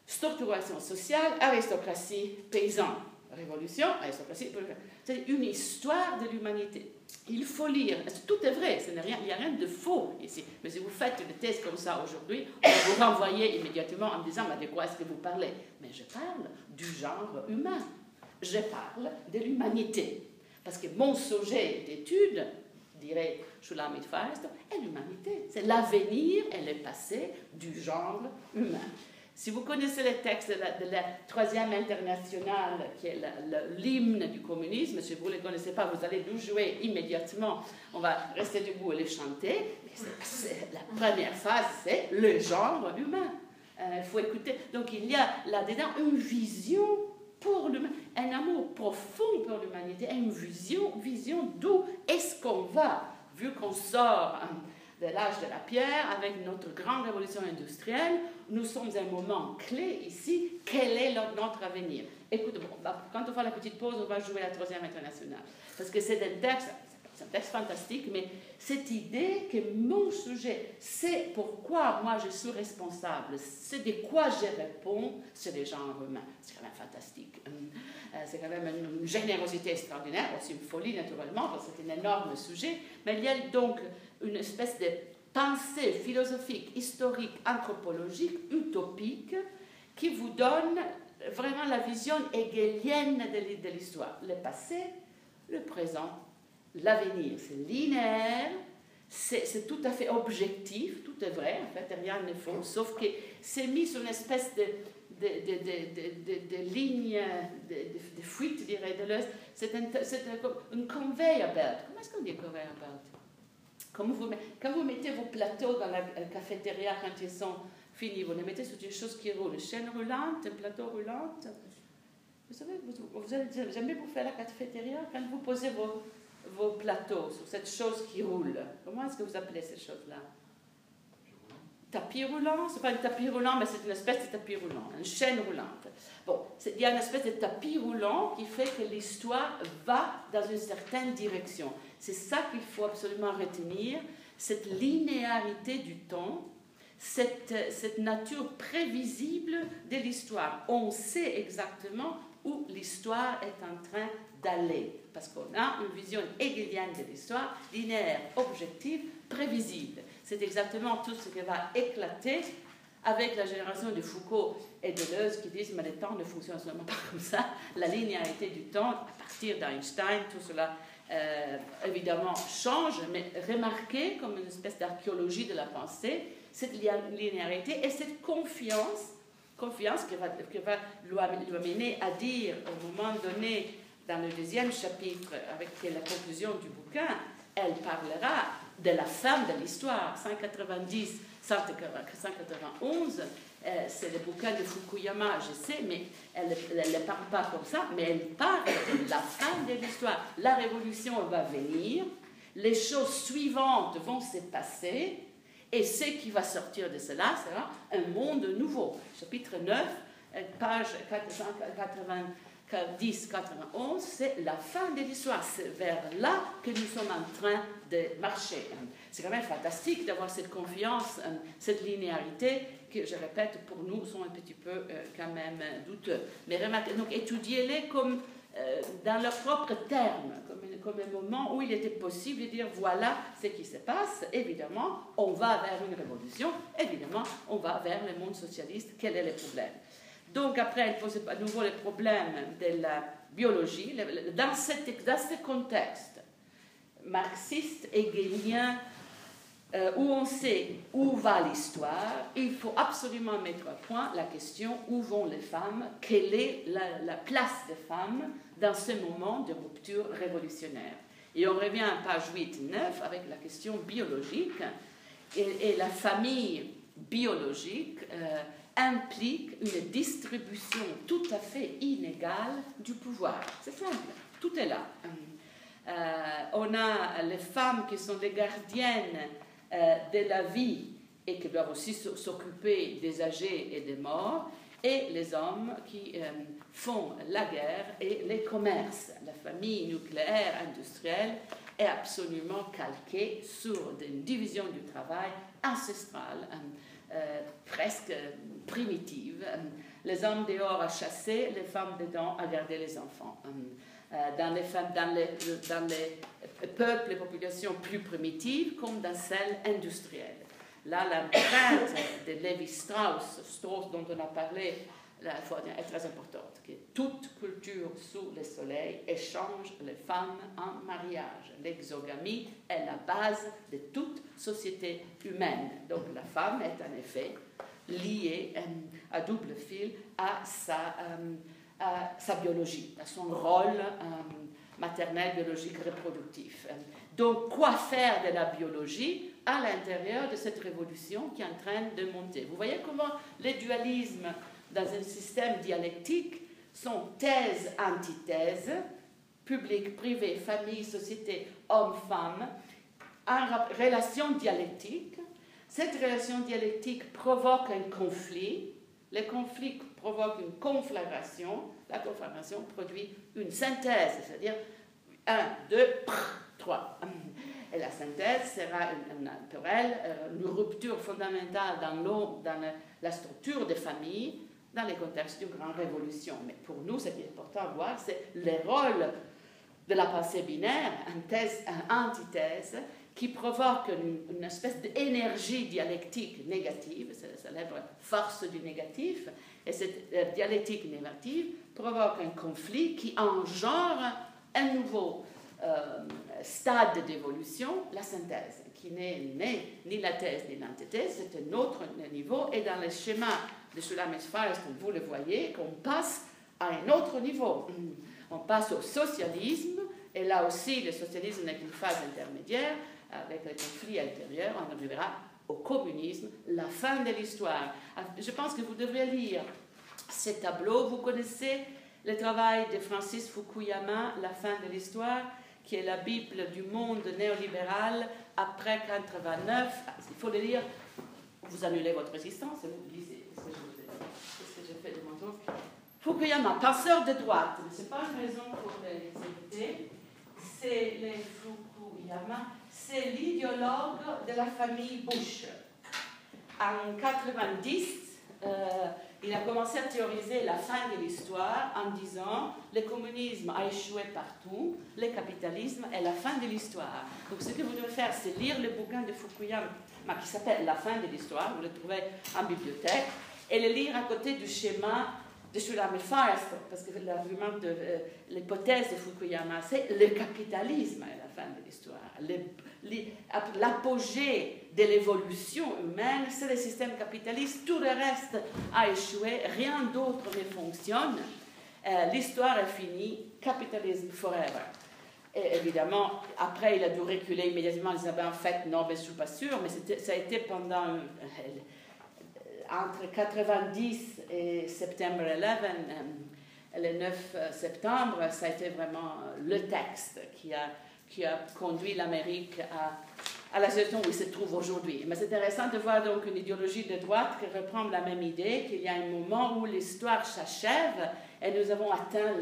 structuration sociale, aristocratie, paysan, révolution, aristocratie, c'est une histoire de l'humanité. Il faut lire, tout est vrai, il n'y a rien de faux ici. Mais si vous faites une thèse comme ça aujourd'hui, on vous renvoyer immédiatement en disant, mais de quoi est-ce que vous parlez? Mais je parle du genre humain je parle de l'humanité. Parce que mon sujet d'étude, dirait Shulamit Feist, est l'humanité. C'est l'avenir et le passé du genre humain. Si vous connaissez les textes de la, Troisième Internationale, qui est l'hymne du communisme, si vous ne les connaissez pas, vous allez nous jouer immédiatement. On va rester debout et les chanter. la première phase, c'est le genre humain. Il euh, faut écouter. Donc il y a là-dedans une vision pour un amour profond pour l'humanité, une vision, vision d'où est-ce qu'on va, vu qu'on sort hein, de l'âge de la pierre avec notre grande révolution industrielle, nous sommes à un moment clé ici, quel est notre avenir? Écoute, quand on fait la petite pause, on va jouer la troisième internationale, parce que c'est un texte, un texte fantastique, mais cette idée que mon sujet, c'est pourquoi moi je suis responsable, c'est de quoi je réponds, c'est les gens humains. C'est quand même fantastique. Euh, c'est quand même une générosité extraordinaire, aussi une folie naturellement, c'est un énorme sujet, mais il y a donc une espèce de pensée philosophique, historique, anthropologique, utopique, qui vous donne vraiment la vision hegelienne de l'histoire. Le passé, le présent, l'avenir. C'est linéaire, c'est tout à fait objectif, tout est vrai, en fait, rien n'est faux, sauf que c'est mis sur une espèce de, de, de, de ligne, de, fuite, je dirais, de l'Est. C'est un, conveyor belt. Comment est-ce qu'on dit conveyor belt? Quand vous mettez vos plateaux dans la cafétéria quand ils sont finis, vous les mettez sur des choses qui roulent, une chaîne roulante, un plateau roulant. Vous savez, vous, avez jamais vous faire la cafétéria quand vous posez vos, vos plateaux sur cette chose qui roule. Comment est-ce que vous appelez ces choses-là Tapis roulant, c'est pas un tapis roulant, mais c'est une espèce de tapis roulant, une chaîne roulante. Bon, il y a une espèce de tapis roulant qui fait que l'histoire va dans une certaine direction. C'est ça qu'il faut absolument retenir, cette linéarité du temps, cette, cette nature prévisible de l'histoire. On sait exactement où l'histoire est en train d'aller, parce qu'on a une vision hegelienne de l'histoire, linéaire, objective, prévisible. C'est exactement tout ce qui va éclater avec la génération de Foucault et de Deleuze qui disent mais le temps ne fonctionne seulement pas comme ça, la linéarité du temps, à partir d'Einstein, tout cela euh, évidemment change, mais remarquez comme une espèce d'archéologie de la pensée, cette linéarité et cette confiance, confiance qui va, qui va à dire au moment donné dans le deuxième chapitre, avec la conclusion du bouquin, elle parlera de la fin de l'histoire, 190, 191. Euh, c'est le bouquin de Fukuyama, je sais, mais elle ne parle pas comme ça, mais elle parle de la fin de l'histoire. La révolution va venir, les choses suivantes vont se passer, et ce qui va sortir de cela sera un monde nouveau. Chapitre 9, euh, page 480. 1091, c'est la fin de l'histoire. C'est vers là que nous sommes en train de marcher. C'est quand même fantastique d'avoir cette confiance, euh, cette linéarité que, je répète, pour nous sont un petit peu euh, quand même douteux. Mais remarquez, donc étudiez-les comme euh, dans leurs propres termes, comme, un moment où il était possible de dire voilà ce qui se passe. Évidemment, on va vers une révolution. Évidemment, on va vers le monde socialiste. Quel est le problème? Donc après, elle pose à nouveau le problème de la biologie. Dans, dans ce contexte marxiste, hegelien, euh, où on sait où va l'histoire, il faut absolument mettre à point la question où vont les femmes, quelle est la, place des femmes dans ce moment de rupture révolutionnaire? Et on revient à page 8-9 avec la question biologique et, la famille biologique. Euh, implique une distribution tout à fait inégale du pouvoir. C'est simple, tout est là. Euh, on a les femmes qui sont les gardiennes de la vie et qui doivent aussi s'occuper des âgés et des morts, et les hommes qui euh, font la guerre et les commerces. La famille nucléaire industrielle est absolument calquée sur une division du travail ancestrale. Euh, presque primitive. Les hommes dehors à chasser, les femmes dedans à garder les enfants. Euh, dans les, dans, les, dans les peuples et populations plus primitives comme dans celles industrielles. Là, l'empreinte de Lévi-Strauss, Strauss dont on a parlé la fois est très importante, que toute culture sous le soleil échange les femmes en mariage. L'exogamie est la base de toute société humaine. Donc la femme est en effet liée euh, à double fil à sa, euh, sa biologie, son rôle euh, maternel, biologique, reproductif. Donc quoi faire de la biologie à l'intérieur de cette révolution qui est en train de monter? Vous voyez comment les dualismes dans un système dialectique sont thèse, antithèse, public, privé, famille, société, homme, femme, en relation dialectique. Cette relation dialectique provoque un conflit. Le conflit provoque une conflagration. La conflagration produit une synthèse, c'est-à-dire 1, 2, 3. Et la synthèse sera pour elle une rupture fondamentale dans, la structure des familles dans les contextes d'une grande révolution. Mais pour nous, ce qui est important à voir, c'est le rôle de la pensée binaire, thèse, antithèse, qui provoque une, espèce d'énergie dialectique négative, c'est la célèbre force du négatif, et cette dialectique négative provoque un conflit qui engendre un nouveau euh, stade d'évolution, la synthèse, qui n'est ni la thèse ni l'antithèse, c'est un autre niveau, et dans le schéma de Sulamis Firestone, vous le voyez, qu'on passe à un autre niveau. *clears throat* On passe au socialisme, et là aussi, le socialisme n'est qu'une phase intermédiaire, avec le conflit intérieur, on arrivera au communisme, la fin de l'histoire. Ah, je pense que vous devrez lire ces tableaux. Vous connaissez le travail de Francis Fukuyama, La fin de l'histoire, qui est la Bible du monde néolibéral après 89. Ah, il faut le lire. Vous annulez votre résistance et vous lisez ce que j'ai fait de mon tour. Fukuyama, penseur de droite, ce n'est pas une raison pour les éviter. C'est les Fukuyama c'est l'idéologue de la famille Bush. En 90, euh, il a commencé à théoriser la fin de l'histoire en disant le communisme a échoué partout, le capitalisme est la fin de l'histoire. Donc ce que vous devez faire, c'est lire le bouquin de Fukuyama qui s'appelle La fin de l'histoire, vous le trouvez en bibliothèque, et le lire à côté du schéma de Shulami Firestone, parce que l'argument de euh, l'hypothèse de Fukuyama, c'est le capitalisme est la fin de l'histoire l'apogée de l'évolution humaine, c'est le système capitaliste. Tout le reste a échoué, rien d'autre ne fonctionne. Euh, l'histoire est finie, capitalisme forever. Et évidemment, après, il a dû reculer immédiatement. Il disait, en fait, non, mais je ne suis pas sûr, mais ça a été pendant. Entre 90 et septembre 11, euh, le 9 septembre, ça a été vraiment le texte qui a conduit l'Amérique à, à, la situation où il se trouve aujourd'hui. Mais c'est intéressant de voir donc une idéologie de droite qui reprend la même idée, qu'il y a un moment où l'histoire s'achève et nous avons atteint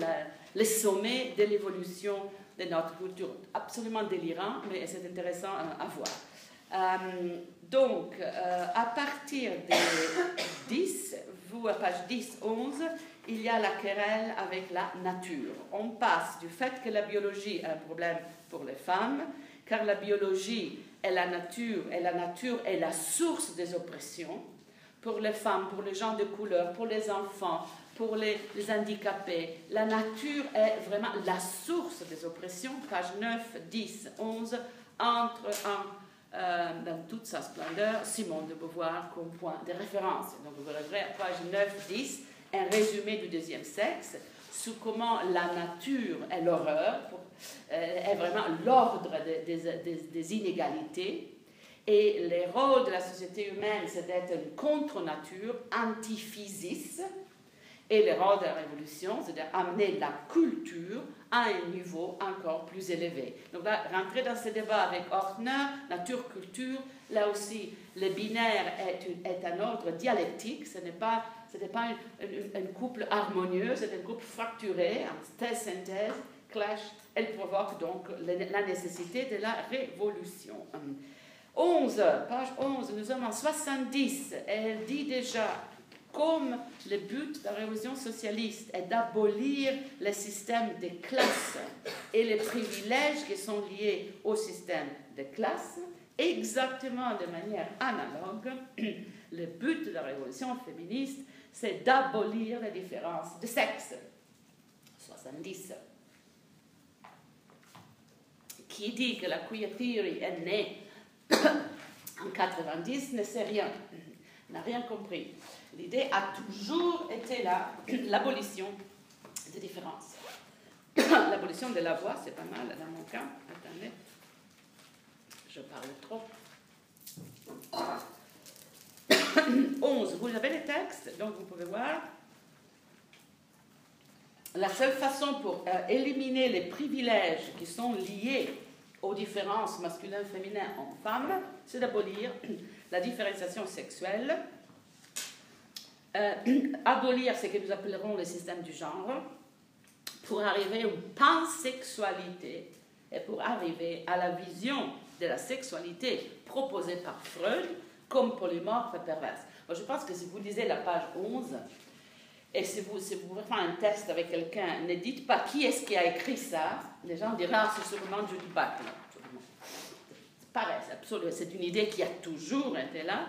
le, sommet de l'évolution de notre culture. Absolument délirant, mais c'est intéressant à, voir. Euh, donc, euh, à partir de 10, *coughs* vous à page 10, 11, il y a la querelle avec la nature. On passe du fait que la biologie est un problème pour les femmes, car la biologie est la nature, et la nature est la source des oppressions pour les femmes, pour les gens de couleur, pour les enfants, pour les, handicapés. La nature est vraiment la source des oppressions, page 9, 10, 11, entre en, euh, dans toute sa splendeur, Simone de Beauvoir comme point de référence. Donc vous verrez à page 9, 10, un résumé du deuxième sexe, sous comment la nature est l'horreur, euh, est vraiment l'ordre des, inégalités. Et le rôle de la société humaine, c'est d'être une contre-nature, antiphysis. Et le rôle de la révolution, c'est d'amener la culture à un niveau encore plus élevé. Donc là, rentrer dans ce débat avec Ortner, nature-culture, là aussi, le binaire est, un ordre dialectique, ce n'est pas ce n'était pas un, couple harmonieux, c'était un couple fracturé, thèse-synthèse, clash. Elle provoque donc la nécessité de la révolution. 11, page 11, nous sommes en 70. Elle dit déjà comme le but de la révolution socialiste est d'abolir le système de classes et les privilèges qui sont liés au système de classe, exactement de manière analogue, *clears throat* le but de la révolution féministe c'est d'abolir la différence de sexe. 70. Qui dit que la queer theory est née *clears throat* en 90 ne sait rien, *clears throat* n'a rien compris. L'idée a toujours été là, *clears throat* l'abolition des différences. *clears throat* l'abolition de la voix, c'est pas mal dans mon cas. Attendez, je parle trop. *clears throat* 11, vous avez les textes, donc vous pouvez voir. La seule façon pour euh, éliminer les privilèges qui sont liés aux différences masculin-féminin en femmes, c'est d'abolir la différenciation sexuelle, euh, *clears throat* abolir ce que nous appellerons le système du genre, pour arriver à une pansexualité et pour arriver à la vision de la sexualité proposée par Freud comme polymorphe perverse. Moi, je pense que si vous lisez la page 11, et si vous, si vous faites un test avec quelqu'un, ne dites pas qui est-ce qui a écrit ça, les gens diront ah, c'est sûrement Judy Butler. Pareil, c'est une idée qui a toujours été là.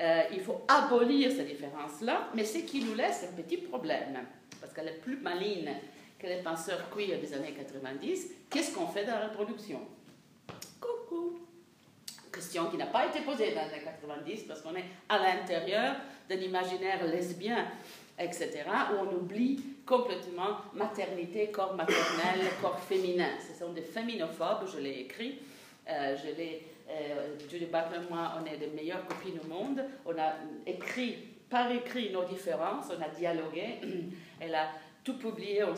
Euh, il faut abolir ces différences-là, mais ce qui nous laisse un petit problème, parce qu'elle est plus maligne que les penseurs queer des années 90. Qu'est-ce qu'on fait dans la reproduction Coucou Question qui n'a pas été posée dans les années 90 parce qu'on est à l'intérieur d'un imaginaire lesbien, etc., où on oublie complètement maternité, corps maternel, *coughs* corps féminin. Ce sont des féminophobes, je l'ai écrit. Euh, je l'ai, euh, Judy Butler et moi, on est les meilleures copines au monde. On a écrit, par écrit, nos différences, on a dialogué. *clears throat* Elle a tout publié, on,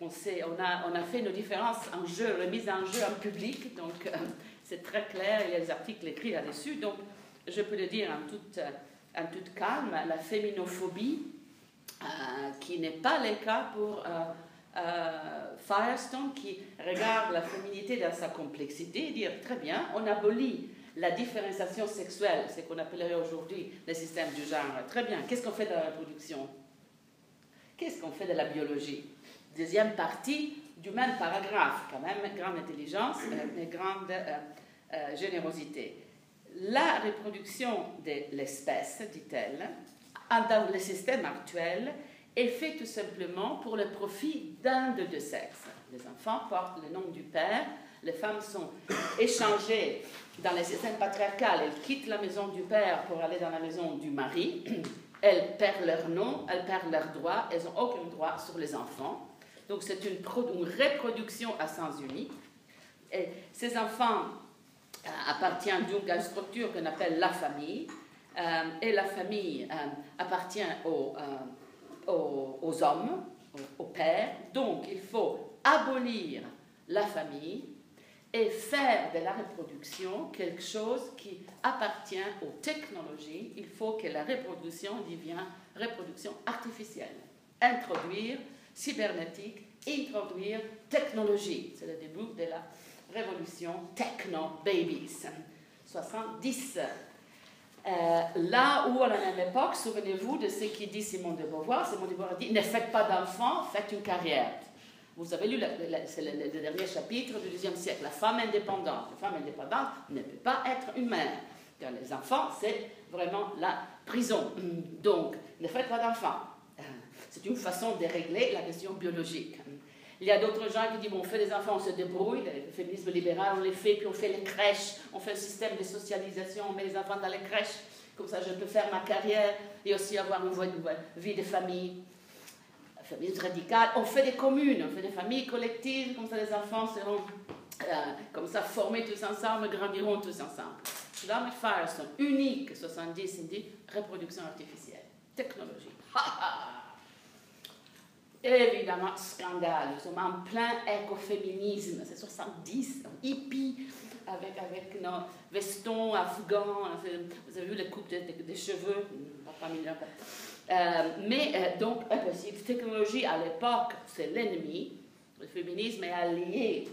on, on, a, on a fait nos différences en jeu, remise en jeu en public, donc euh, *laughs* c'est très clair, il y a des articles écrits là-dessus. Donc, je peux le dire en toute, en toute calme, la féminophobie, euh, qui n'est pas le cas pour euh, Firestone, qui regarde la féminité dans sa complexité, et dire très bien, on abolit la différenciation sexuelle, ce qu'on appellerait aujourd'hui le système du genre. Très bien, qu'est-ce qu'on fait dans la reproduction? Qu'est-ce qu'on fait de la biologie? Deuxième partie du même paragraphe, quand même, grande intelligence et grande euh, euh, générosité. La reproduction de l'espèce, dit-elle, dans le système actuel, est faite tout simplement pour le profit d'un de deux sexes. Les enfants portent le nom du père, les femmes sont échangées dans le système patriarcal, elles quittent la maison du père pour aller dans la maison du mari, *clears throat* elles perdent leur nom, elles perdent leurs droits, elles n'ont aucun droit sur les enfants. Donc c'est une, reproduction à sens unique. Et ces enfants euh, appartiennent donc à une structure qu'on appelle la famille. Euh, et la famille euh, appartient aux, hommes, aux, aux pères. Donc il faut abolir la famille et faire de la reproduction quelque chose qui appartient aux technologies. Il faut que la reproduction devienne reproduction artificielle. Introduire cybernétique, introduire technologie. C'est le début de la révolution techno-babies. 70. Euh, là où, à la même époque, souvenez-vous de ce qui dit Simone de Beauvoir. Simone de Beauvoir dit Ne faites pas d'enfants, faites une carrière. Vous avez lu, le, dernier chapitre du deuxième siècle, la femme indépendante. La femme indépendante ne peut pas être une mère. Les enfants, c'est vraiment la prison. Donc, ne faites pas d'enfants. C'est une façon de régler la question biologique. Il y a d'autres gens qui disent bon, on fait des enfants, on se débrouille. Le féminisme libéral, on les fait, puis on fait les crèches, on fait un système de socialisation, on met les enfants dans les crèches. Comme ça, je peux faire ma carrière et aussi avoir une vie de famille famille radicale. On fait des communes, on fait des familles collectives, comme ça les enfants seront euh, comme ça formés tous ensemble, grandiront tous ensemble. L'homme et sont uniques, 70, il dit reproduction artificielle, technologie. Évidemment, scandale. Sommes en plein écoféminisme. C'est 70, hippie, avec, avec nos vestons afghans. Vous avez vu les coupes des cheveux, pas millions. Euh, mais euh, donc, impossible. Technologie, à l'époque, c'est l'ennemi. Le féminisme est allié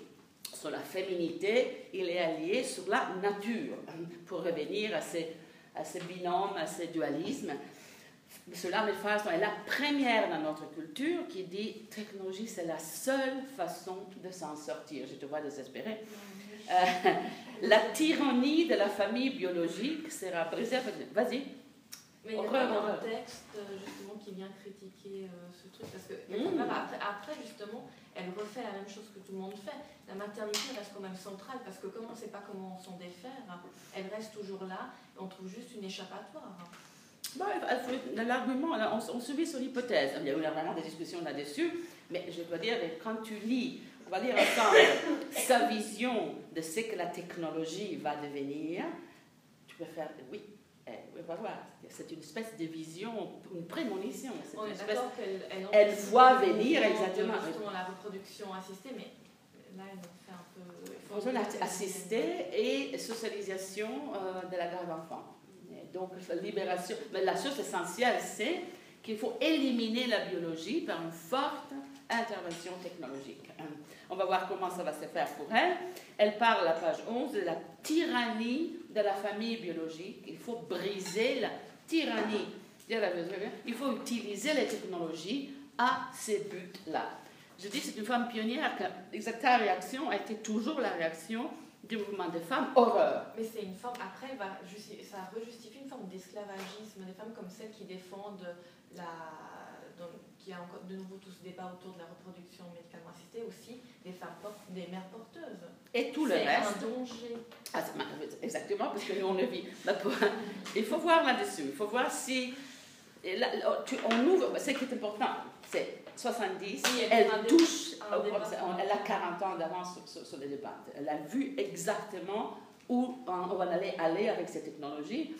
sur la féminité, il est allié sur la nature, pour revenir à ces, à ces binômes, à ces dualismes. Cela, mes frères, est la première dans notre culture qui dit technologie, c'est la seule façon de s'en sortir. Je te vois désespéré. Euh, *laughs* la tyrannie de la famille biologique sera brisée. Vas-y. Mais il y a un texte euh, justement qui vient critiquer euh, ce truc parce que mmh. après, après, justement elle refait la même chose que tout le monde fait. La maternité reste quand même centrale parce que comme on ne sait pas comment s'en défaire, elle reste toujours là et on trouve juste une échappatoire. L'argument, on, on subit sur l'hypothèse. Il y a eu vraiment des discussions là-dessus, mais je dois dire, quand tu lis, on va lire ensemble *laughs* sa vision de ce que la technologie va devenir, tu peux faire oui, eh, c'est une espèce de vision, une prémonition. On est d'accord qu'elle elle voit venir exactement. Justement la reproduction assistée, mais là elle fait un peu. Reproduction assistée et socialisation euh, de la garde d'enfants. Donc la libération. Mais la chose essentielle, c'est qu'il faut éliminer la biologie par une forte intervention technologique. On va voir comment ça va se faire pour elle. Elle parle à la page 11 de la tyrannie de la famille biologique. Il faut briser la tyrannie Il faut utiliser les technologies à ces buts-là. Je dis c'est une femme pionnière, que sa réaction a été toujours la réaction du mouvement des femmes, horreur. Mais c'est une forme, après, va, ça rejustifie une forme d'esclavagisme des femmes comme celles qui défendent la. Donc, qui a encore de nouveau tout ce débat autour de la reproduction médicalement assistée, aussi des femmes des mères porteuses. Et tout le reste. C'est un danger. Ah, exactement, parce que nous on le vit. Il faut voir là-dessus, il faut voir si. Là, on ouvre, ce qui est important, c'est 70, elle touche, elle a 40 ans d'avance sur, les débats. Elle a vu exactement où on va aller, avec ces technologies.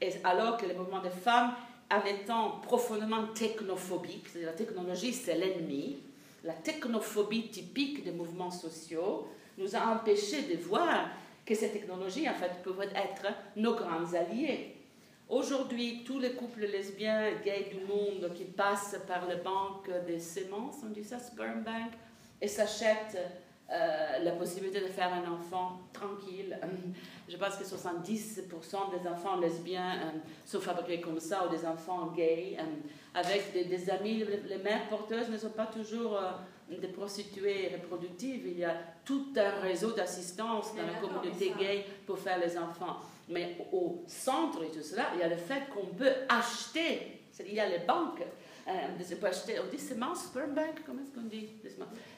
Et alors que le mouvement des femmes, en étant profondément technophobique, la technologie c'est l'ennemi, la technophobie typique des mouvements sociaux nous a empêchés de voir que ces technologies en fait peuvent être nos grands alliés. Aujourd'hui, tous les couples lesbiens, gays du monde qui passent par les banques des semences, on dit ça, sperm bank, et s'achètent euh, la possibilité de faire un enfant tranquille. *laughs* Je pense que 70% des enfants lesbiens euh, sont fabriqués comme ça, ou des enfants gays, euh, avec des, amis. Les mères porteuses ne sont pas toujours des prostituées reproductives. Il y a tout un réseau d'assistance dans la communauté gay pour faire les enfants. Mais au centre de tout cela, il y a le fait qu'on peut acheter, il y a les banques. Euh, on peut acheter, on dit semences, sperm bank, comment est-ce qu'on dit?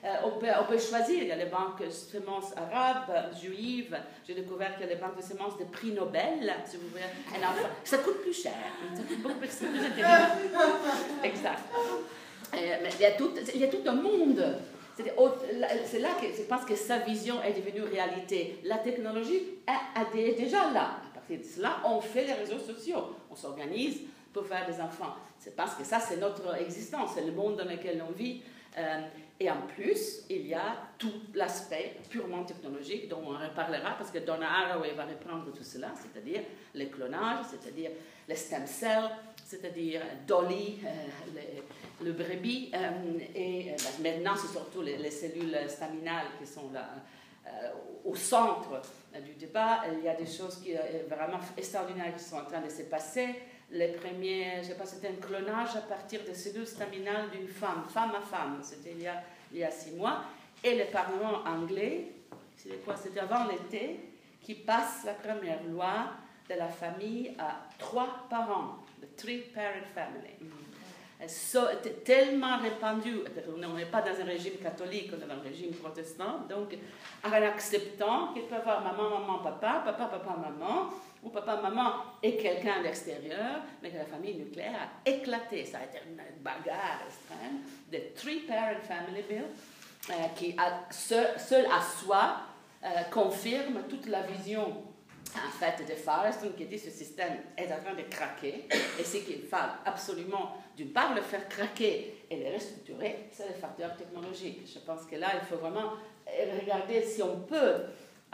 Euh, on, peut, choisir, il y a les banques semences arabes, juives, j'ai découvert qu'il y a les banques de semences de prix Nobel, si vous voulez. Ça coûte plus cher, ça coûte beaucoup plus, plus exact. Euh, mais il y a tout un monde c'est là que je pense que sa vision est devenue réalité. La technologie est déjà là. À partir de cela, on fait les réseaux sociaux, on s'organise pour faire des enfants. C'est parce que ça, c'est notre existence, c'est le monde dans lequel on vit. Euh, et en plus, il y a tout l'aspect purement technologique dont on reparlera parce que Donna Haraway va reprendre tout cela, c'est-à-dire le clonage, c'est-à-dire les stem cells, c'est-à-dire Dolly, euh, le brebis. Euh, et euh, ben, maintenant, c'est surtout les, cellules staminales qui sont là, au centre du débat. Il y a des choses qui, vraiment extraordinaires qui sont en train de se passer. Les premiers, je sais pas, c'était un clonage à partir des cellules staminales d'une femme, femme à femme. C'était il, y a, six mois. Et le Parlement anglais, c'était avant l'été, qui passe la première loi de la famille à trois parents, the three-parent family. So, tellement répandu, on n'est pas dans un régime catholique, on est dans un régime protestant, donc en acceptant qu'il peut avoir maman, maman, papa, papa, papa, maman, ou papa, maman et quelqu'un à l'extérieur, mais que la famille nucléaire a éclaté. Ça a été une bagarre extrême. The Three-Parent Family Bill, euh, qui, a, seul, à soi, euh, confirme toute la vision en fait de Firestone qui dit que ce système est en train de craquer et ce qu'il faut absolument d'une part le faire craquer et le restructurer, c'est le facteur technologique. Je pense que là, il faut vraiment regarder si on peut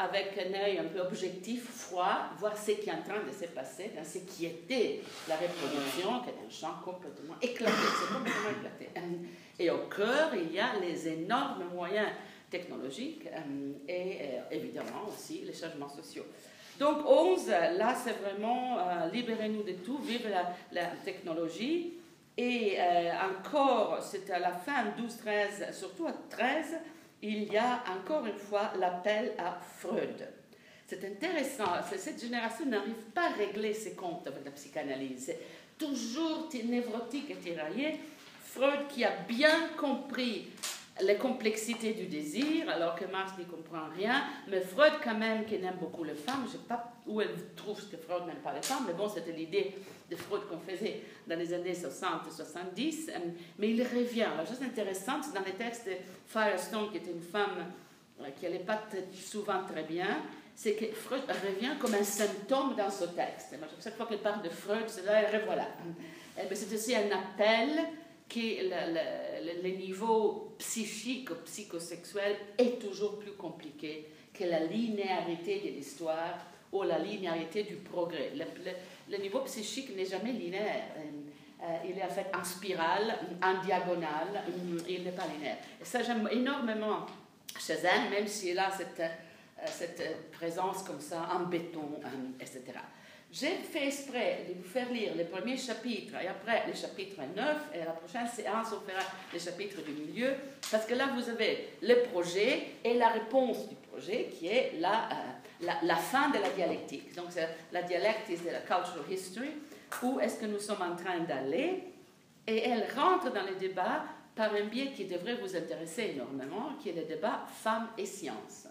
avec un œil un peu objectif, froid, voir ce qui est en train de se passer ce qui était la reproduction, qui est un champ complètement éclaté, complètement éclaté. Et au cœur, il y a les énormes moyens technologiques euh, et euh, évidemment aussi les changements sociaux. Donc 11, là, c'est vraiment euh, libérez-nous de tout, vive la, technologie. Et encore, c'est à la fin 12-13, surtout à 13, il y a encore une fois l'appel à Freud. C'est intéressant, cette génération n'arrive pas à régler ses comptes avec la psychanalyse. Toujours névrotique et tiraillé. Freud qui a bien compris les complexités du désir, alors que Marx n'y comprend rien. Mais Freud, quand même, qui aime beaucoup les femmes, je ne sais pas où elle trouve que Freud n'aime pas les femmes, mais bon, c'était l'idée de Freud qu'on faisait dans les années 60 et 70. Mais il revient. La chose intéressante, dans les textes de Firestone, qui était une femme euh, qui n'allait pas souvent très bien, c'est que Freud revient comme un symptôme dans ce texte. Chaque fois qu'elle parle de Freud, c'est là, elle revoilà. C'est aussi un appel que le, niveau psychique psychosexuel est toujours plus compliqué que la linéarité de l'histoire ou la linéarité du progrès. Le, niveau psychique n'est jamais linéaire. il est en fait en spirale, en diagonale, il n'est pas linéaire. Et ça, j'aime énormément chez elle, même si elle a cette présence comme ça en béton, etc. J'ai fait exprès de vous faire lire les premiers chapitres et après les chapitres 9 et à la prochaine séance on fera les chapitres du milieu parce que là vous avez le projet et la réponse du projet qui est la, euh, la, fin de la dialectique. Donc la dialectique de la cultural history. Où est-ce que nous sommes en train d'aller Et elle rentre dans le débat par un biais qui devrait vous intéresser énormément, qui est le débat femmes et sciences.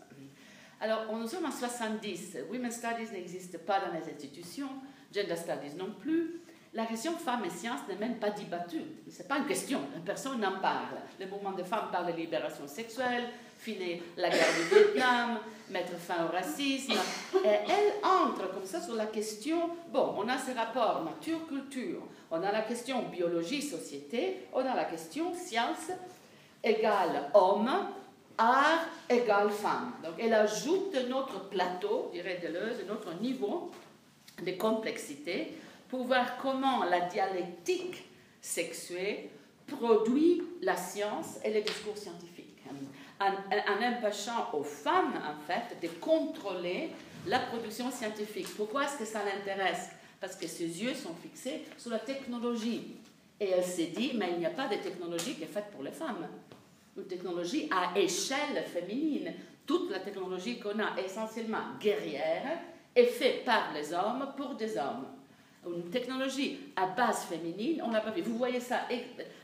Alors, nous sommes en 70. Women's Studies n'existe pas dans les institutions, Gender Studies non plus. La question femmes et sciences n'est même pas débattue. Ce n'est pas une question, personne n'en parle. Le mouvement des femmes parle de libération sexuelle, finir la guerre du Vietnam, mettre fin au racisme. Et elle entre comme ça sur la question, bon, on a ces rapports nature-culture, on a la question biologie-société, on a la question science égale homme, art égale femme. Donc elle ajoute notre plateau, dirait Deleuze, notre niveau de complexité pour voir comment la dialectique sexuée produit la science et les discours scientifiques. En, en empêchant aux femmes, en fait, de contrôler la production scientifique. Pourquoi est-ce que ça l'intéresse? Parce que ses yeux sont fixés sur la technologie. Et elle s'est dit, mais il n'y a pas de technologie qui est faite pour les femmes une technologie à échelle féminine. Toute la technologie qu'on a, essentiellement guerrière, est faite par les hommes pour des hommes. Une technologie à base féminine, on n'a pas vu. Vous voyez ça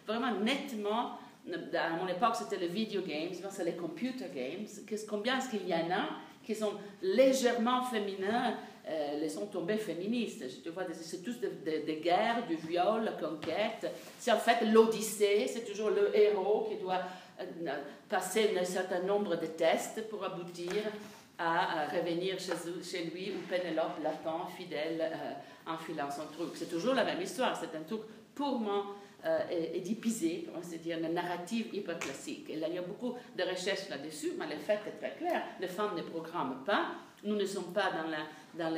vraiment nettement. À mon époque, c'était les video games, c'est les computer games. Combien est-ce qu'il y en a qui sont légèrement féminins euh, les sont tombés féministes. Je vois, c'est tous des guerres, du viol, la conquête. C'est en fait l'Odyssée, c'est toujours le héros qui doit passer un certain nombre de tests pour aboutir à, revenir chez, lui où Pénélope l'attend fidèle euh, en filant son truc. C'est toujours la même histoire, c'est un truc purement euh, édipisé, c'est-à-dire une narrative hyper classique. Il y a beaucoup de recherches là-dessus, mais le fait est très clair. Les femmes ne programment pas, nous ne sommes pas dans,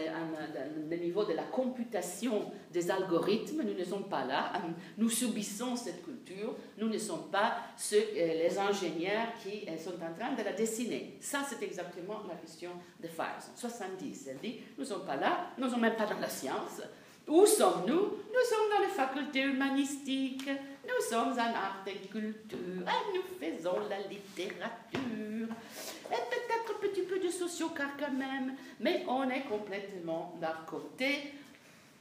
le niveau de la computation des algorithmes, nous ne sommes pas là. Nous subissons cette culture, nous ne sommes pas euh, les ingénieurs qui euh, sont en train de la dessiner. Ça, c'est exactement la question de Firestone. 70, elle dit, nous ne sommes pas là, nous ne sommes même pas dans la science. Où sommes-nous? Nous sommes dans les facultés humanistiques, nous sommes en art et culture, nous faisons la littérature. Et peut-être un petit peu de socio-car quand même, mais on est complètement d'un côté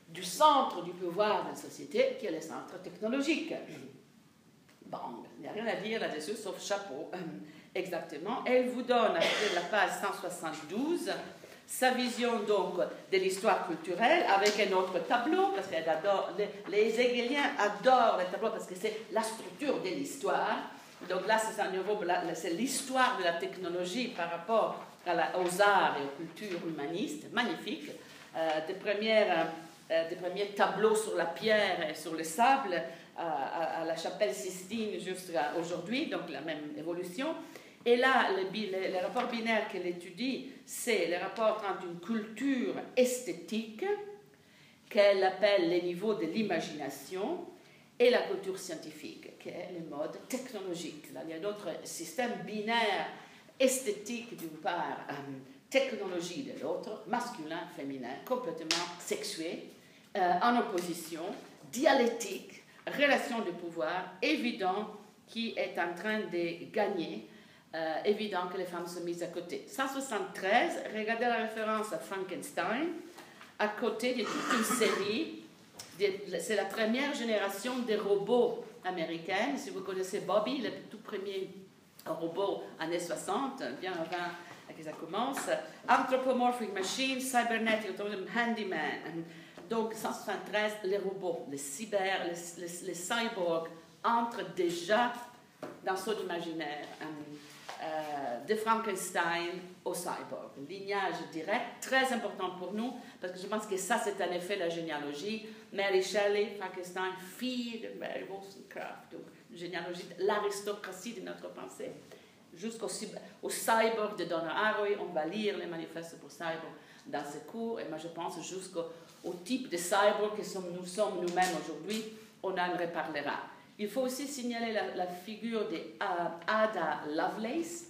du centre du pouvoir de la société, qui est le centre technologique. Bon, il n'y a rien à dire là-dessus, sauf chapeau. Exactement. Elle vous donne, à la page 172, sa vision donc de l'histoire culturelle avec un autre tableau, parce qu'elle adore, les, les Hegeliens adorent les tableaux parce que c'est la structure de l'histoire. Donc là, c'est l'histoire de la technologie par rapport aux arts et aux cultures humanistes, magnifique. Euh, des, premières, euh, des premiers tableaux sur la pierre et sur le sable euh, à, la chapelle Sistine jusqu'à aujourd'hui, donc la même évolution. Et là, le, rapport binaire qu'elle étudie, c'est le rapport entre une culture esthétique, qu'elle appelle les niveaux de l'imagination, et la culture scientifique, qui est le mode technologique. Là, il y a d'autres systèmes binaires esthétiques d'une part, euh, technologie de l'autre, masculin, féminin, complètement sexué, euh, en opposition, dialectique, relation de pouvoir, évident qui est en train de gagner, euh, évident que les femmes sont mises à côté. 173, regardez la référence à Frankenstein, à côté de toute une série c'est la première génération des robots américains. Si vous connaissez Bobby, le tout premier robot années 60, bien avant que ça commence. Anthropomorphic Machine, Cybernetic, Handyman. Donc, 173, les robots, les cyber, les, cyborgs entrent déjà dans son imaginaire. Euh, de Frankenstein au cyborg. Lignage direct, très important pour nous, parce que je pense que ça, c'est en effet la généalogie. Mary Shelley, Frankenstein, fille de Mary Wollstonecraft, donc généalogie, l'aristocratie de notre pensée. Jusqu'au au cyborg de Donna Haraway, on va lire les manifestes pour cyborg dans ce cours, et moi je pense jusqu'au type de cyborg que nous sommes nous-mêmes aujourd'hui, on en reparlera. Il faut aussi signaler la, figure d'Ada Lovelace,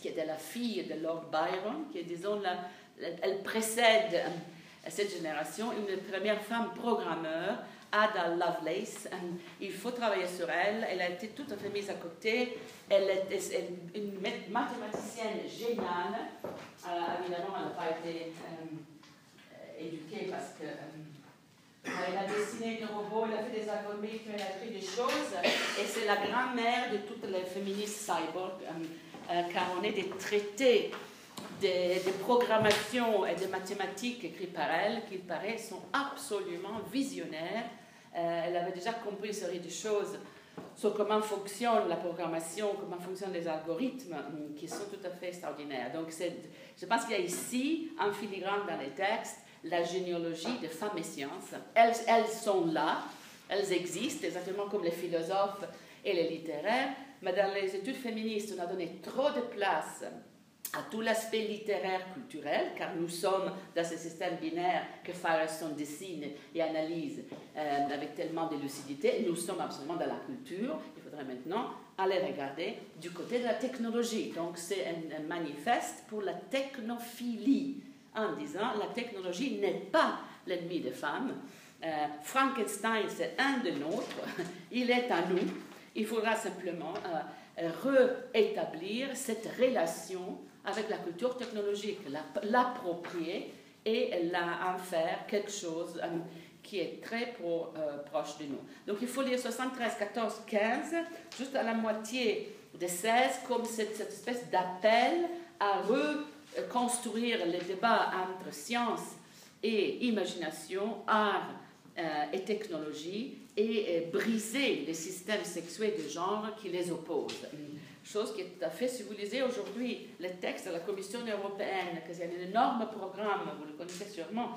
qui était la fille de Lord Byron, qui est, disons, elle précède euh, cette génération, une première femme programmeur, Ada Lovelace. Il faut travailler sur elle. Elle a été tout à fait mise à côté. Elle est une mathématicienne géniale. Euh, évidemment, elle n'a pas été euh, éduquée parce que elle a dessiné des robots, elle a fait des algorithmes, elle a écrit des choses. Et c'est la grand-mère de toutes les féministes cyborg, car on est des traités des, programmations et des mathématiques écrites par elle, qui paraît, sont absolument visionnaires. Euh, elle avait déjà compris une série de choses sur comment fonctionne la programmation, comment fonctionnent les algorithmes, qui sont tout à fait extraordinaires. Donc, je pense qu'il y a ici, en filigrane dans les textes, la généalogie des femmes et sciences. Elles, elles sont là, elles existent, exactement comme les philosophes et les littéraires, mais dans les études féministes, on a donné trop de place à tout l'aspect littéraire culturel, car nous sommes dans ce système binaire que Firestone dessine et analyse euh, avec tellement de lucidité. Nous sommes absolument dans la culture. Il faudrait maintenant aller regarder du côté de la technologie. Donc c'est un, manifeste pour la technophilie, en disant la technologie n'est pas l'ennemi des femmes. Euh, Frankenstein, c'est un de nôtres. *laughs* Il est à nous. Il faudra simplement euh, rétablir cette relation avec la culture technologique, l'approprier et en faire quelque chose euh, qui est très euh, proche de nous. Donc il faut lire 73, 14, 15, juste à la moitié des 16, comme cette, espèce d'appel à reconstruire les débats entre science et imagination, art euh, et technologie, et briser les systèmes sexuels de genre qui les opposent chose qui est tout à fait civilisée aujourd'hui. Le texte de la Commission européenne, qui est un énorme programme, vous le connaissez sûrement,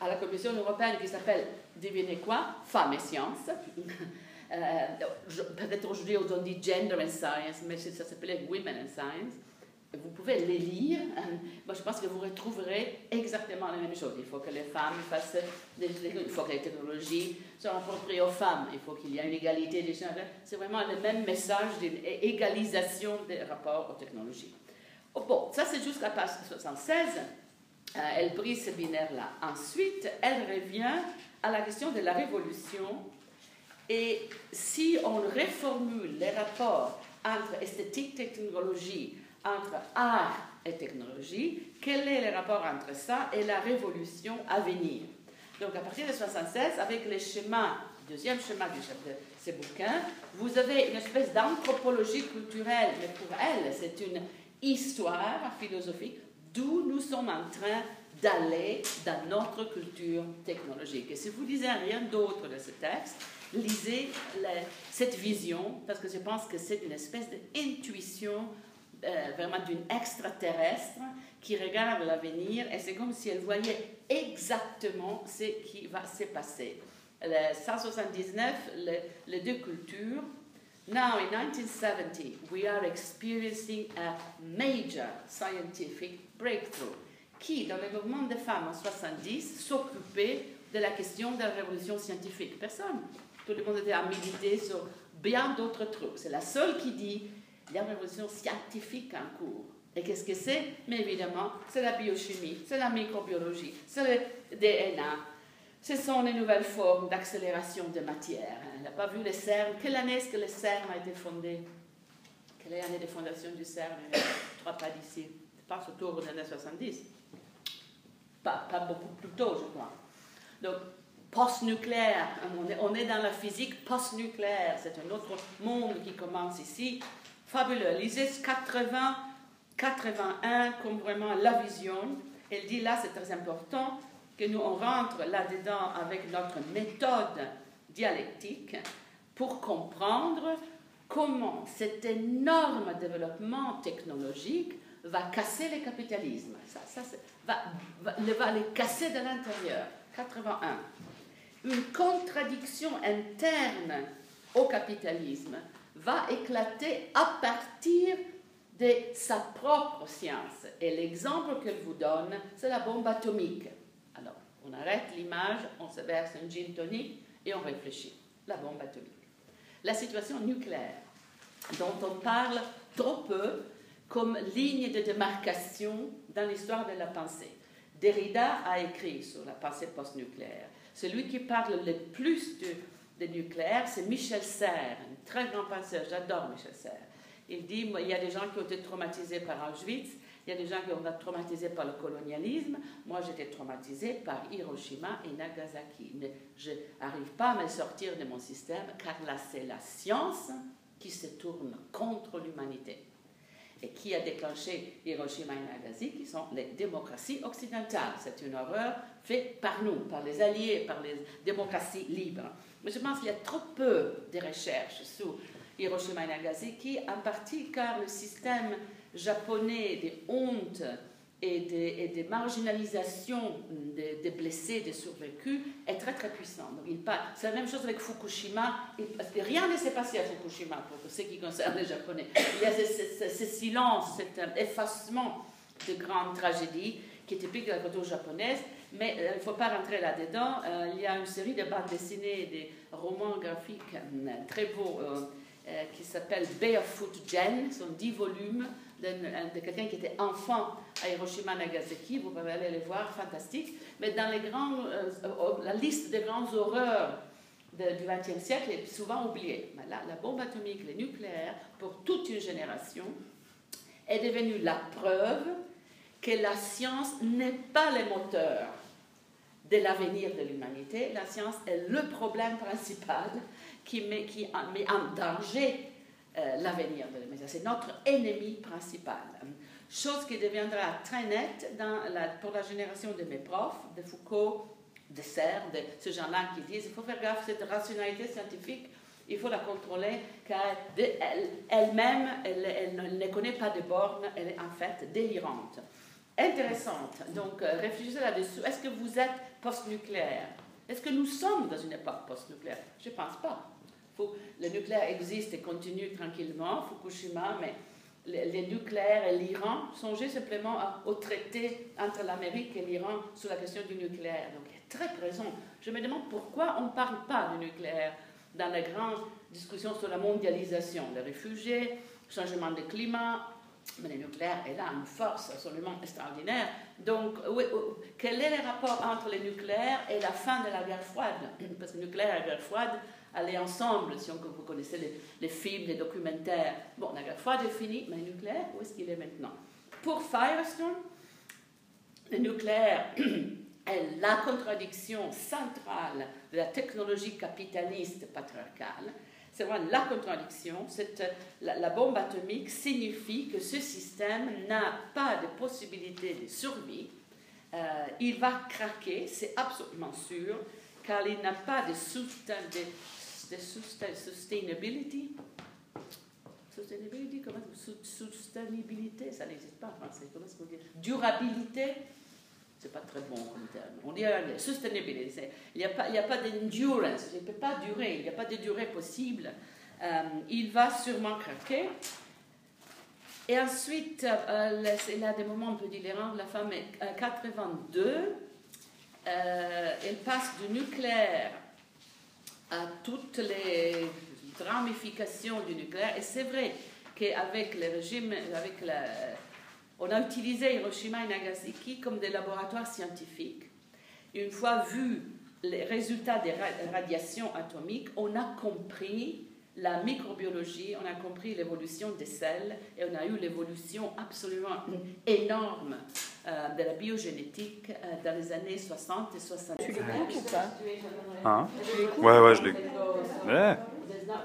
à la Commission européenne qui s'appelle, devinez quoi? Femmes et sciences. euh, Peut-être aujourd'hui on dit Gender and Science, mais ça s'appelait Women and Science vous pouvez les lire. Moi, je pense que vous retrouverez exactement la même chose. Il faut que les femmes fassent il faut que les technologies soient appropriées aux femmes. Il faut qu'il y ait une égalité des genres. C'est vraiment le même message d'une égalisation des rapports aux technologies. Oh, bon, ça c'est jusqu'à page 76. Euh, elle brise ce binaire-là. Ensuite, elle revient à la question de la révolution. Et si on reformule les rapports entre esthétique et technologie, entre art et technologie, quel est le rapport entre ça et la révolution à venir? Donc à partir de 76, avec schémas, deuxième schéma du chef de ces bouquins, vous avez une espèce d'anthropologie culturelle, mais pour elle, c'est une histoire philosophique d'où nous sommes en train d'aller dans notre culture technologique. Et si vous lisez rien d'autre de ce texte, lisez cette vision, parce que je pense que c'est une espèce d'intuition euh, vraiment d'une extraterrestre qui regarde l'avenir et c'est comme si elle voyait exactement ce qui va se passer. Le 179, les deux cultures. Now, in 1970, we are experiencing a major scientific breakthrough. Qui, dans le mouvement des femmes en 70, s'occupait de la question de la révolution scientifique? Personne. Tout le monde était à méditer sur bien d'autres trucs. C'est la seule qui dit il y a une révolution scientifique en cours. Et qu'est-ce que c'est? Mais évidemment, c'est la biochimie, c'est la microbiologie, c'est le DNA. Ce sont les nouvelles formes d'accélération de matière. Elle n'a pas vu le CERN. Quelle année est-ce que le CERN a été fondé Quelle est l'année de fondation du CERN crois pas d'ici. Pense autour des années 70. Pas, pas beaucoup plus tôt, je crois. Donc, post-nucléaire. On est, on est dans la physique post-nucléaire. C'est un autre monde qui commence ici fabuleux. Lisez 80, 81 comme vraiment la vision. Elle dit là, c'est très important que nous on rentre là-dedans avec notre méthode dialectique pour comprendre comment cet énorme développement technologique va casser le capitalisme. Ça, va, va, va les casser de l'intérieur. 81. Une contradiction interne au capitalisme va éclater à partir de sa propre science. Et l'exemple qu'elle vous donne, c'est la bombe atomique. Alors, on arrête l'image, on se verse un gin tonic et on réfléchit. la bombe atomique. La situation nucléaire, dont on parle trop peu comme ligne de démarcation dans l'histoire de la pensée. Derrida a écrit sur la pensée post-nucléaire. Celui qui parle le plus de, de nucléaire, c'est Michel Serres, très grand penseur. J'adore Michel Serres. Il dit il y a des gens qui ont été traumatisés par Auschwitz, il y a des gens qui ont été traumatisés par le colonialisme. Moi, j'étais traumatisé par Hiroshima et Nagasaki. Mais je n'arrive pas à me sortir de mon système car là, c'est la science qui se tourne contre l'humanité et qui a déclenché Hiroshima et Nagasaki, qui sont les démocraties occidentales. C'est une horreur faite par nous, par les alliés, par les démocraties libres. Mais je pense qu'il y a trop peu de recherches sur Hiroshima et Nagasaki, en partie car le système japonais des hontes et des, et marginalisations des, blessés, des survécus est très très puissant. C'est la même chose avec Fukushima. rien ne s'est passé à Fukushima pour ce qui concerne les Japonais. Il y a ce, silence, cet effacement de grandes tragédies qui est typique de la culture japonaise. Mais euh, il ne faut pas rentrer là-dedans. Euh, il y a une série de bandes dessinées, des romans graphiques euh, très beaux qui s'appelle Barefoot Jen, sont dix volumes de, quelqu'un qui était enfant à Hiroshima Nagasaki, vous pouvez aller les voir, fantastique. Mais dans euh, la liste des grandes horreurs du XXe siècle est souvent oubliée. Mais la bombe atomique, le nucléaire, pour toute une génération, est devenue la preuve que la science n'est pas le moteur de l'avenir de l'humanité. La science est le problème principal qui met, qui met en danger euh, l'avenir de l'humanité. C'est notre ennemi principal. Chose qui deviendra très nette pour la génération de mes profs, de Foucault, de Serre, de ce gens-là qui disent il faut faire gaffe, cette rationalité scientifique, il faut la contrôler car elle-même, elle, elle, ne connaît pas de bornes, elle est en fait délirante. Intéressante. Donc, euh, réfléchissez là-dessus. Est-ce que vous êtes post-nucléaire? Est-ce que nous sommes dans une époque post-nucléaire? Je ne pense pas le nucléaire existe et continue tranquillement, Fukushima, mais les, nucléaires et l'Iran, songez simplement au traité entre l'Amérique et l'Iran sur la question du nucléaire. Donc, il est très présent. Je me demande pourquoi on ne parle pas du nucléaire dans les grandes discussions sur la mondialisation, les réfugiés, changement de climat, mais le nucléaire est là, une force absolument extraordinaire. Donc, quel est le rapport entre le nucléaire et la fin de la guerre froide? *clears throat* Parce que le nucléaire et la guerre froide, aller ensemble, si on, vous connaissez les, films, les documentaires. Bon, la guerre froide est finie, mais le nucléaire, où est-ce qu'il est maintenant? Pour Firestone, le nucléaire *clears throat* est la contradiction centrale de la technologie capitaliste patriarcale. C'est vraiment la contradiction. La, la, bombe atomique signifie que ce système n'a pas de possibilité de survie. Euh, il va craquer, c'est absolument sûr, car il n'a pas de, de de sustainability. Sustainability, comment Sustainabilité, ça n'existe pas en français. Comment est-ce qu'on dit? Durabilité, c'est pas très bon comme terme. On dit euh, sustainability. Il n'y a pas, il a pas d'endurance, il ne peut pas durer, il n'y a pas de durée possible. Euh, il va sûrement craquer. Et ensuite, euh, c'est là des moments un peu différents. La femme est 82. elle passe du nucléaire à toutes les ramifications du nucléaire. Et c'est vrai qu'avec le régime, avec la, on a utilisé Hiroshima et Nagasaki comme des laboratoires scientifiques. Une fois vu les résultats des radiations atomiques, on a compris la microbiologie, on a compris l'évolution des selles et on a eu l'évolution absolument énorme euh, de la biogénétique euh, dans les années 60 et 70. Tu l'écoutes ou pas? Hein? Ouais, ouais, je l'écoute. Ouais.